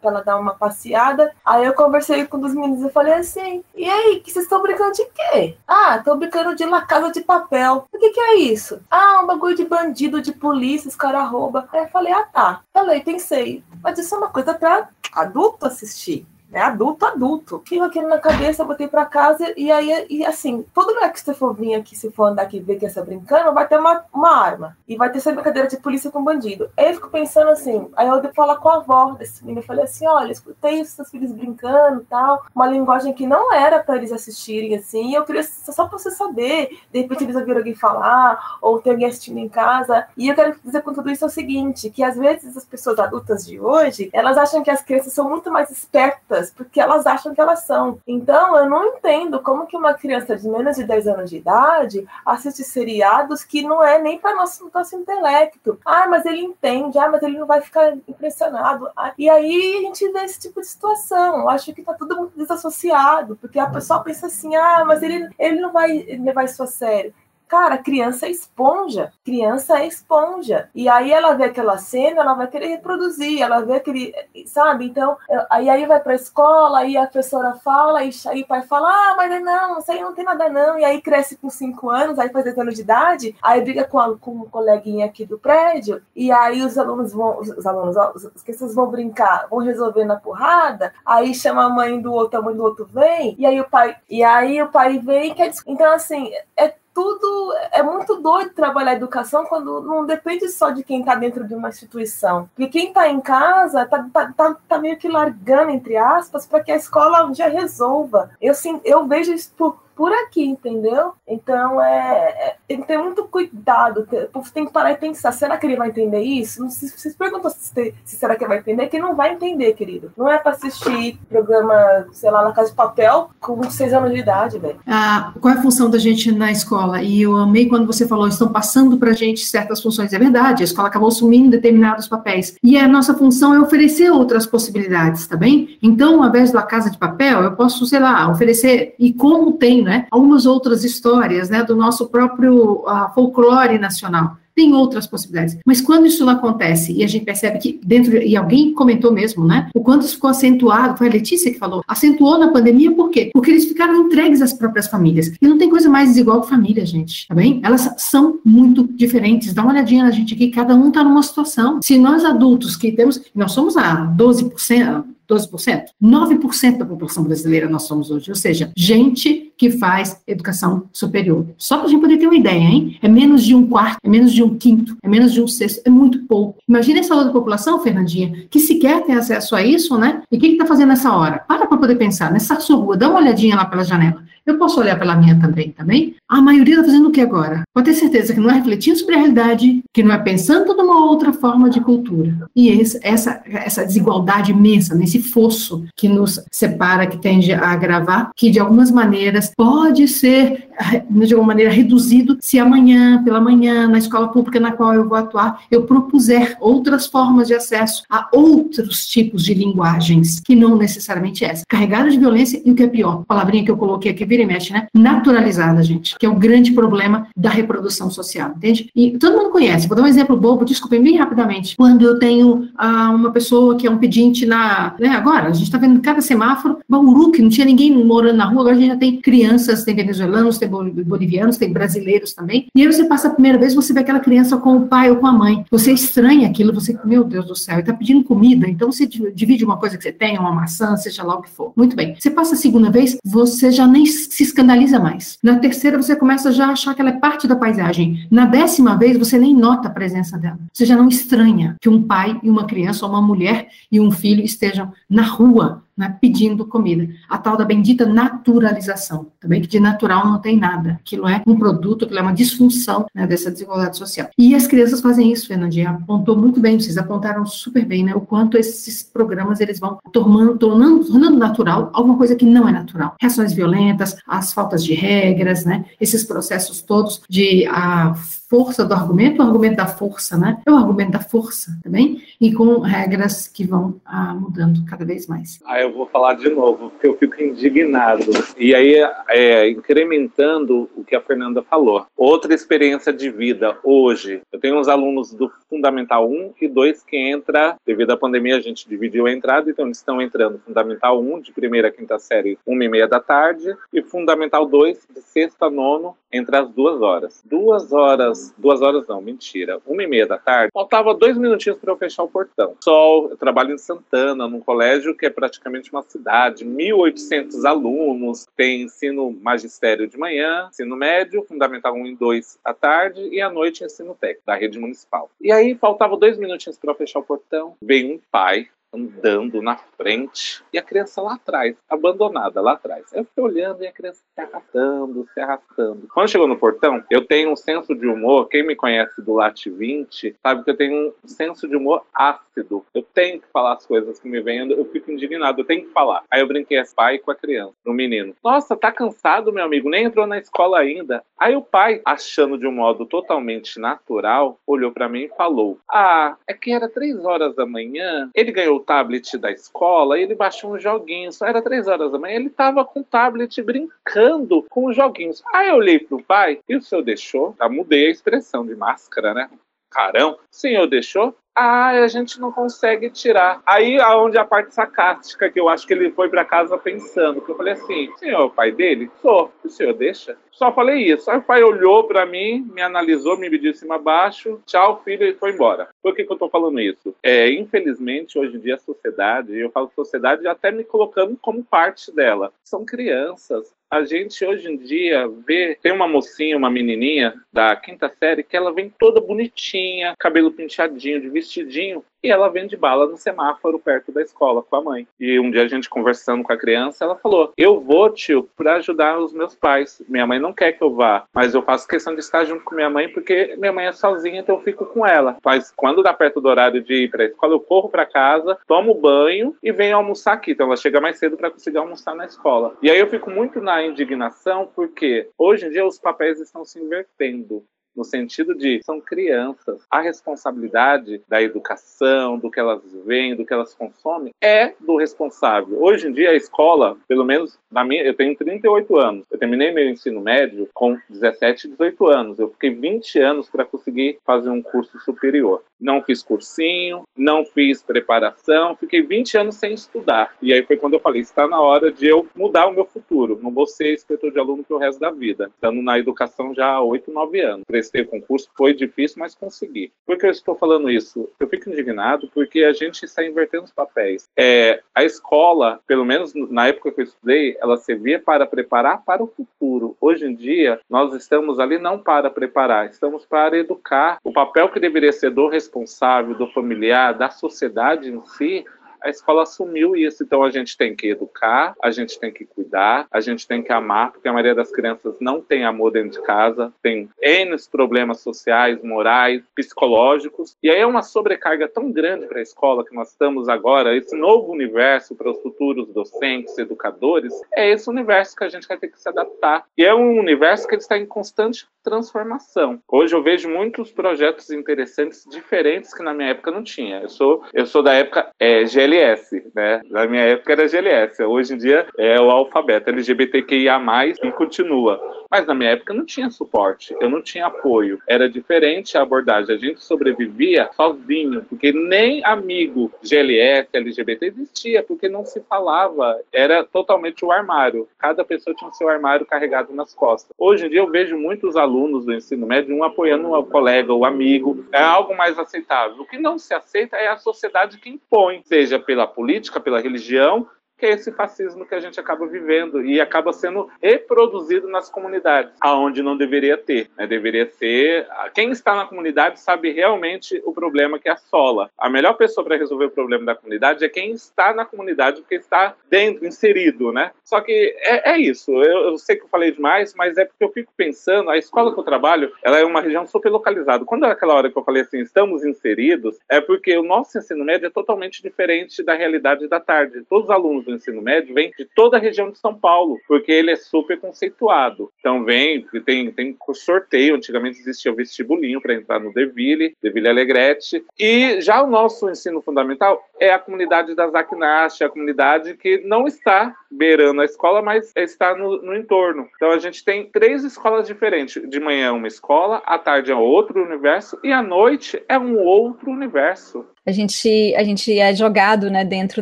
ela dar uma passeada. Aí eu conversei com um dos meninos e falei assim: e aí, que vocês estão brincando de quê? Ah, tô brincando de La Casa de Papel. O que, que é isso? Ah, um bagulho de bandido, de polícia, os caras roubam. Aí eu falei: ah, tá. Falei, pensei, mas isso é uma coisa para adulto assistir é adulto, adulto. Fico aquilo na cabeça, botei pra casa e aí, e assim, todo lugar que você for vir aqui, se for andar aqui ver que tá brincando, vai ter uma, uma arma. E vai ter essa brincadeira de polícia com bandido. Aí eu fico pensando assim, aí eu devo falar com a avó desse menino. Eu falei assim: olha, escutei os seus filhos brincando tal. Uma linguagem que não era para eles assistirem, assim. Eu queria só pra você saber. De repente eles ouviram alguém falar, ou tem alguém assistindo em casa. E eu quero dizer com tudo isso é o seguinte: que às vezes as pessoas adultas de hoje, elas acham que as crianças são muito mais espertas porque elas acham que elas são. Então, eu não entendo como que uma criança de menos de 10 anos de idade assiste seriados que não é nem para nosso, nosso intelecto. Ah, mas ele entende, ah, mas ele não vai ficar impressionado. Ah, e aí a gente vê esse tipo de situação. Eu acho que tá tudo muito desassociado, porque a pessoa pensa assim, ah, mas ele, ele não vai levar isso a sério. Cara, criança é esponja. Criança é esponja. E aí ela vê aquela cena, ela vai querer reproduzir, ela vê aquele. Sabe? Então, aí, aí vai pra escola, aí a professora fala, e aí o pai fala: ah, mas não, isso aí não tem nada não. E aí cresce com 5 anos, aí faz 10 anos de idade, aí briga com, a, com um coleguinha aqui do prédio, e aí os alunos vão, os alunos, os crianças vão brincar, vão resolver na porrada, aí chama a mãe do outro, a mãe do outro vem, e aí o pai, e aí o pai vem quer. Então, assim, é tudo é muito doido trabalhar a educação quando não depende só de quem está dentro de uma instituição. Porque quem está em casa está tá, tá, tá, meio que largando, entre aspas, para que a escola dia resolva. Eu, sim, eu vejo isso por, por aqui, entendeu? Então é, é, tem que ter muito cuidado. O povo tem que parar e pensar: será que ele vai entender isso? Não se vocês perguntam se, se, será que ele vai entender, que não vai entender, querido. Não é para assistir programa, sei lá, na Casa de Papel com seis anos de idade, velho. Ah, qual é a função da gente na escola? E eu amei quando você falou: estão passando para a gente certas funções. É verdade, a escola acabou assumindo determinados papéis. E a nossa função é oferecer outras possibilidades, tá bem? Então, ao invés da Casa de Papel, eu posso, sei lá, oferecer, e como tem né? Algumas outras histórias, né, do nosso próprio uh, folclore nacional. Tem outras possibilidades. Mas quando isso não acontece e a gente percebe que dentro, e alguém comentou mesmo, né? O quanto isso ficou acentuado, foi a Letícia que falou, acentuou na pandemia por quê? Porque eles ficaram entregues às próprias famílias. E não tem coisa mais desigual que família, gente, tá bem? Elas são muito diferentes. Dá uma olhadinha na gente aqui, cada um tá numa situação. Se nós adultos que temos, nós somos a 12%, 12%? 9% da população brasileira nós somos hoje, ou seja, gente que faz educação superior. Só para a gente poder ter uma ideia, hein? É menos de um quarto, é menos de um quinto, é menos de um sexto, é muito pouco. Imagina essa outra população, Fernandinha, que sequer tem acesso a isso, né? E o que está fazendo nessa hora? Para para poder pensar, nessa sua rua, dá uma olhadinha lá pela janela. Eu posso olhar pela minha também, também? A maioria está fazendo o que agora? Pode ter certeza que não é refletindo sobre a realidade, que não é pensando numa outra forma de cultura. E esse, essa, essa desigualdade imensa, nesse fosso que nos separa, que tende a agravar, que de algumas maneiras pode ser, de alguma maneira, reduzido se amanhã, pela manhã, na escola pública na qual eu vou atuar, eu propuser outras formas de acesso a outros tipos de linguagens, que não necessariamente essa. Carregada de violência e o que é pior, palavrinha que eu coloquei aqui, vira e mexe, né? Naturalizada, gente que é o grande problema da reprodução social, entende? E todo mundo conhece, vou dar um exemplo bobo, desculpem bem rapidamente. Quando eu tenho ah, uma pessoa que é um pedinte na. Né, agora, a gente está vendo cada semáforo, Bauru, que não tinha ninguém morando na rua, agora a gente já tem crianças, tem venezuelanos, tem bolivianos, tem brasileiros também. E aí você passa a primeira vez, você vê aquela criança com o pai ou com a mãe. Você estranha aquilo, você, meu Deus do céu, está pedindo comida, então você divide uma coisa que você tem, uma maçã, seja lá o que for. Muito bem. Você passa a segunda vez, você já nem se escandaliza mais. Na terceira, você começa já a achar que ela é parte da paisagem. Na décima vez, você nem nota a presença dela. Você já não estranha que um pai e uma criança, ou uma mulher e um filho estejam na rua né, pedindo comida. A tal da bendita naturalização, também que de natural não tem nada. Aquilo é um produto, aquilo é uma disfunção né, dessa desigualdade social. E as crianças fazem isso, Fernandinha, apontou muito bem, vocês apontaram super bem, né, o quanto esses programas eles vão tornando, tornando, tornando natural alguma coisa que não é natural. Reações violentas, as faltas de regras, né, esses processos todos de a força do argumento, o argumento da força, né? É o argumento da força também, e com regras que vão ah, mudando cada vez mais. Ah, eu vou falar de novo, porque eu fico indignado. E aí, é, incrementando o que a Fernanda falou. Outra experiência de vida hoje. Eu tenho uns alunos do Fundamental 1 e 2 que entra, devido à pandemia, a gente dividiu a entrada, então eles estão entrando Fundamental 1, de primeira a quinta série, uma e meia da tarde, e Fundamental 2, de sexta a nono, entre as duas horas. Duas horas, duas horas não, mentira, uma e meia da tarde, faltava dois minutinhos para eu fechar o portão. Sol, eu trabalho em Santana, num colégio que é praticamente uma cidade, 1.800 alunos, tem ensino magistério de manhã, ensino médio, fundamental 1 e 2 à tarde, e à noite ensino técnico da rede municipal. E aí faltava dois minutinhos para eu fechar o portão, veio um pai andando na frente e a criança lá atrás, abandonada lá atrás. Eu fiquei olhando e a criança se arrastando, se arrastando. Quando chegou no portão, eu tenho um senso de humor. Quem me conhece do Late 20 sabe que eu tenho um senso de humor ácido. Eu tenho que falar as coisas que me vêm, eu fico indignado, eu tenho que falar. Aí eu brinquei esse pai com a criança, no menino. Nossa, tá cansado, meu amigo, nem entrou na escola ainda. Aí o pai, achando de um modo totalmente natural, olhou para mim e falou: Ah, é que era três horas da manhã, ele ganhou tablet da escola e ele baixou uns joguinhos. Era três horas da manhã, ele tava com o tablet brincando com os joguinhos. Aí eu olhei pro pai e o senhor deixou. Já mudei a expressão de máscara, né? Carão. O senhor deixou? Ah, a gente não consegue tirar. Aí aonde a parte sarcástica, que eu acho que ele foi para casa pensando, que eu falei assim, senhor o pai dele? Sou. O senhor deixa? Só falei isso. Aí o pai olhou para mim, me analisou, me mediu cima abaixo, tchau, filho, e foi embora. Por que, que eu tô falando isso? É, infelizmente, hoje em dia a sociedade, eu falo sociedade até me colocando como parte dela, são crianças a gente hoje em dia vê, tem uma mocinha, uma menininha da quinta série que ela vem toda bonitinha, cabelo penteadinho, de vestidinho, e ela vende bala no semáforo perto da escola com a mãe. E um dia a gente conversando com a criança, ela falou: Eu vou, tio, para ajudar os meus pais. Minha mãe não quer que eu vá, mas eu faço questão de estar junto com minha mãe porque minha mãe é sozinha, então eu fico com ela. Mas quando dá perto do horário de ir para a escola, eu corro para casa, tomo banho e venho almoçar aqui. Então ela chega mais cedo para conseguir almoçar na escola. E aí eu fico muito na indignação porque hoje em dia os papéis estão se invertendo no sentido de são crianças. A responsabilidade da educação, do que elas veem, do que elas consomem, é do responsável. Hoje em dia, a escola, pelo menos na minha, eu tenho 38 anos. Eu terminei meu ensino médio com 17, 18 anos. Eu fiquei 20 anos para conseguir fazer um curso superior. Não fiz cursinho, não fiz preparação, fiquei 20 anos sem estudar. E aí foi quando eu falei: está na hora de eu mudar o meu futuro. Não vou ser inspetor de aluno pelo resto da vida. Estando na educação já há 8, 9 anos prestei o concurso, foi difícil, mas consegui. Por que eu estou falando isso? Eu fico indignado porque a gente está invertendo os papéis. É, a escola, pelo menos na época que eu estudei, ela servia para preparar para o futuro. Hoje em dia, nós estamos ali não para preparar, estamos para educar. O papel que deveria ser do responsável, do familiar, da sociedade em si, a escola assumiu isso. Então a gente tem que educar, a gente tem que cuidar, a gente tem que amar, porque a maioria das crianças não tem amor dentro de casa, tem N problemas sociais, morais, psicológicos. E aí é uma sobrecarga tão grande para a escola que nós estamos agora, esse novo universo para os futuros docentes, educadores, é esse universo que a gente vai ter que se adaptar. E é um universo que está em constante transformação. Hoje eu vejo muitos projetos interessantes, diferentes que na minha época não tinha. Eu sou, eu sou da época é, GLS, né? Na minha época era GLS. Hoje em dia é o alfabeto LGBTQIA+, e continua. Mas na minha época não tinha suporte, eu não tinha apoio. Era diferente a abordagem. A gente sobrevivia sozinho, porque nem amigo GLS, LGBT existia, porque não se falava. Era totalmente o armário. Cada pessoa tinha o seu armário carregado nas costas. Hoje em dia eu vejo muitos alunos do ensino médio, um apoiando o colega, o amigo. É algo mais aceitável. O que não se aceita é a sociedade que impõe, seja pela política, pela religião, que é esse fascismo que a gente acaba vivendo e acaba sendo reproduzido nas comunidades, aonde não deveria ter. Né? Deveria ser quem está na comunidade sabe realmente o problema que assola. A melhor pessoa para resolver o problema da comunidade é quem está na comunidade, porque está dentro, inserido, né? Só que é, é isso. Eu, eu, sei que eu falei demais, mas é porque eu fico pensando. A escola que eu trabalho, ela é uma região super localizada. Quando é aquela hora que eu falei assim, estamos inseridos, é porque o nosso ensino médio é totalmente diferente da realidade da tarde. Todos os alunos do ensino médio vem de toda a região de São Paulo, porque ele é super conceituado. Então vem, tem, tem sorteio, antigamente existia o vestibulinho para entrar no Deville, Deville Alegrete, e já o nosso ensino fundamental é a comunidade da Zacnache, a comunidade que não está beirando a escola, mas está no, no entorno. Então a gente tem três escolas diferentes. De manhã é uma escola, à tarde é outro universo e à noite é um outro universo a gente, a gente é jogado né, dentro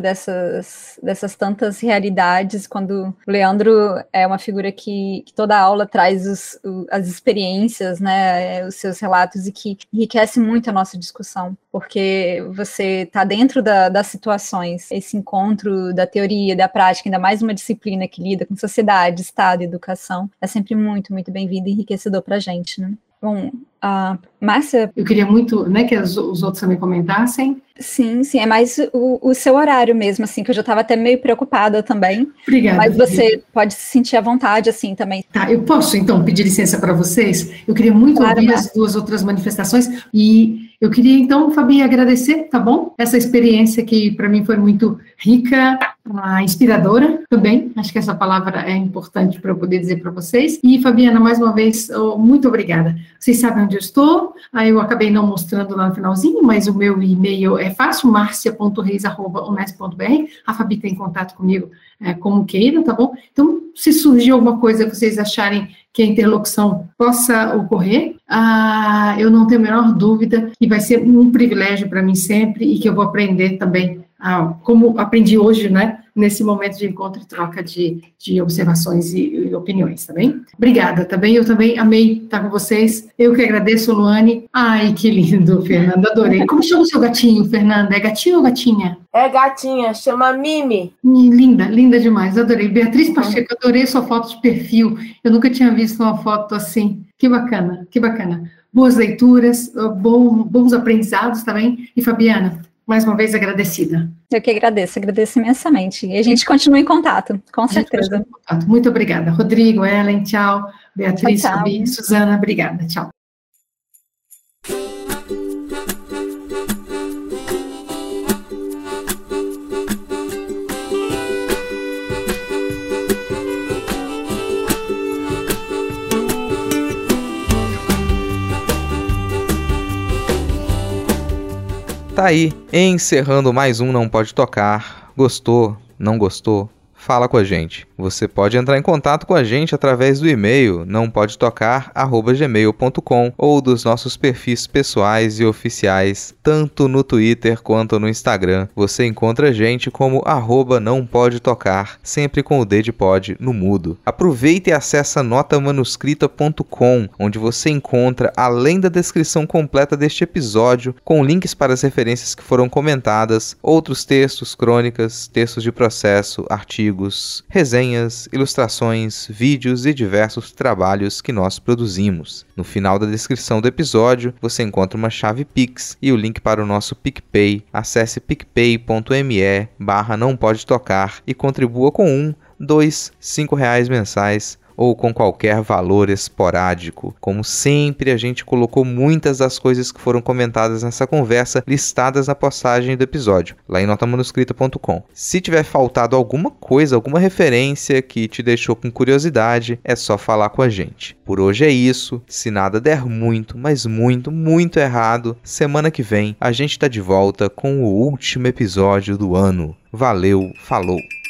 dessas, dessas tantas realidades, quando o Leandro é uma figura que, que toda aula traz os, as experiências, né, os seus relatos, e que enriquece muito a nossa discussão, porque você está dentro da, das situações, esse encontro da teoria, da prática, ainda mais uma disciplina que lida com sociedade, Estado educação, é sempre muito, muito bem-vindo e enriquecedor para a gente. Né? A Márcia. Eu queria muito né, que os outros também comentassem. Sim, sim, é mais o, o seu horário mesmo, assim, que eu já estava até meio preocupada também. Obrigada. Mas você pode se sentir à vontade, assim, também. Tá, eu posso, então, pedir licença para vocês? Eu queria muito claro, ouvir as duas outras manifestações e eu queria, então, Fabi, agradecer, tá bom? Essa experiência que, para mim, foi muito rica, ah, inspiradora também. Acho que essa palavra é importante para eu poder dizer para vocês. E, Fabiana, mais uma vez, oh, muito obrigada. Vocês sabem onde eu estou. Ah, eu acabei não mostrando lá no finalzinho, mas o meu e-mail é fácil, marcia.reis.unes.br. A Fabi tem contato comigo é, como queira, tá bom? Então, se surgir alguma coisa que vocês acharem que a interlocução possa ocorrer, ah, eu não tenho a menor dúvida que vai ser um privilégio para mim sempre e que eu vou aprender também, ah, como aprendi hoje, né? nesse momento de encontro e troca de, de observações e, e opiniões, tá bem? Obrigada, tá bem? Eu também amei estar com vocês. Eu que agradeço, Luane. Ai, que lindo, Fernanda, adorei. Como chama o seu gatinho, Fernanda? É gatinho ou gatinha? É gatinha, chama Mimi. Linda, linda demais, adorei. Beatriz Pacheco, adorei sua foto de perfil. Eu nunca tinha visto uma foto assim. Que bacana, que bacana. Boas leituras, bom, bons aprendizados também. E Fabiana, mais uma vez agradecida. Eu que agradeço, agradeço imensamente. E a gente continua em contato, com certeza. Contato. Muito obrigada. Rodrigo, Ellen, tchau. Beatriz, tchau, tchau. Suzana, obrigada. Tchau. Tá aí, encerrando mais um Não Pode Tocar. Gostou? Não gostou? Fala com a gente. Você pode entrar em contato com a gente através do e-mail não pode tocar@gmail.com ou dos nossos perfis pessoais e oficiais, tanto no Twitter quanto no Instagram. Você encontra a gente como arroba não pode tocar, sempre com o D pod no mudo. Aproveita e acessa notamanuscrita.com, onde você encontra, além da descrição completa deste episódio, com links para as referências que foram comentadas, outros textos, crônicas, textos de processo, artigos artigos, resenhas, ilustrações, vídeos e diversos trabalhos que nós produzimos. No final da descrição do episódio, você encontra uma chave Pix e o link para o nosso PicPay. Acesse picpay.me barra não pode tocar e contribua com um, dois, cinco reais mensais ou com qualquer valor esporádico. Como sempre, a gente colocou muitas das coisas que foram comentadas nessa conversa listadas na postagem do episódio, lá em notamanuscrita.com. Se tiver faltado alguma coisa, alguma referência que te deixou com curiosidade, é só falar com a gente. Por hoje é isso. Se nada der muito, mas muito, muito errado, semana que vem a gente tá de volta com o último episódio do ano. Valeu, falou!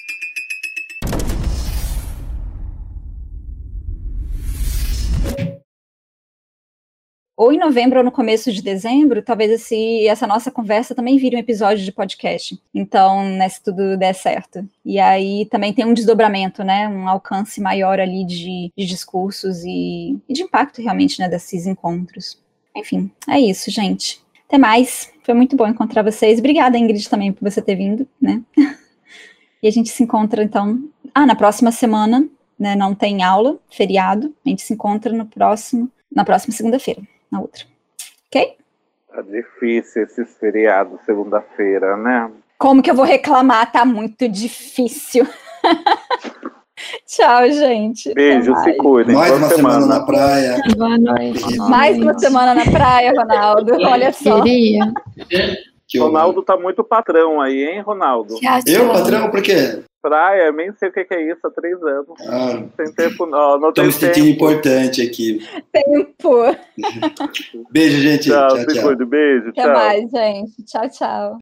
Ou em novembro ou no começo de dezembro, talvez esse, essa nossa conversa também vire um episódio de podcast. Então, né, se tudo der certo. E aí também tem um desdobramento, né? Um alcance maior ali de, de discursos e, e de impacto realmente né, desses encontros. Enfim, é isso, gente. Até mais. Foi muito bom encontrar vocês. Obrigada, Ingrid, também por você ter vindo, né? e a gente se encontra, então. Ah, na próxima semana, né? Não tem aula, feriado. A gente se encontra no próximo, na próxima segunda-feira na outra. Ok? Tá difícil esses feriados segunda-feira, né? Como que eu vou reclamar? Tá muito difícil. Tchau, gente. Beijo, se cuidem. Mais uma semana. semana. na praia. Boa noite. Mais uma semana na praia, Ronaldo. Olha só. Queria. Ronaldo tá muito patrão aí, hein, Ronaldo? Eu, patrão, por quê? praia, nem sei o que é isso há três anos. Ah, tem tempo, não, não tem me sentindo importante aqui. Tempo. Beijo, gente. Tchau, tchau, tchau. Beijo, Até tchau. mais, gente. Tchau, tchau.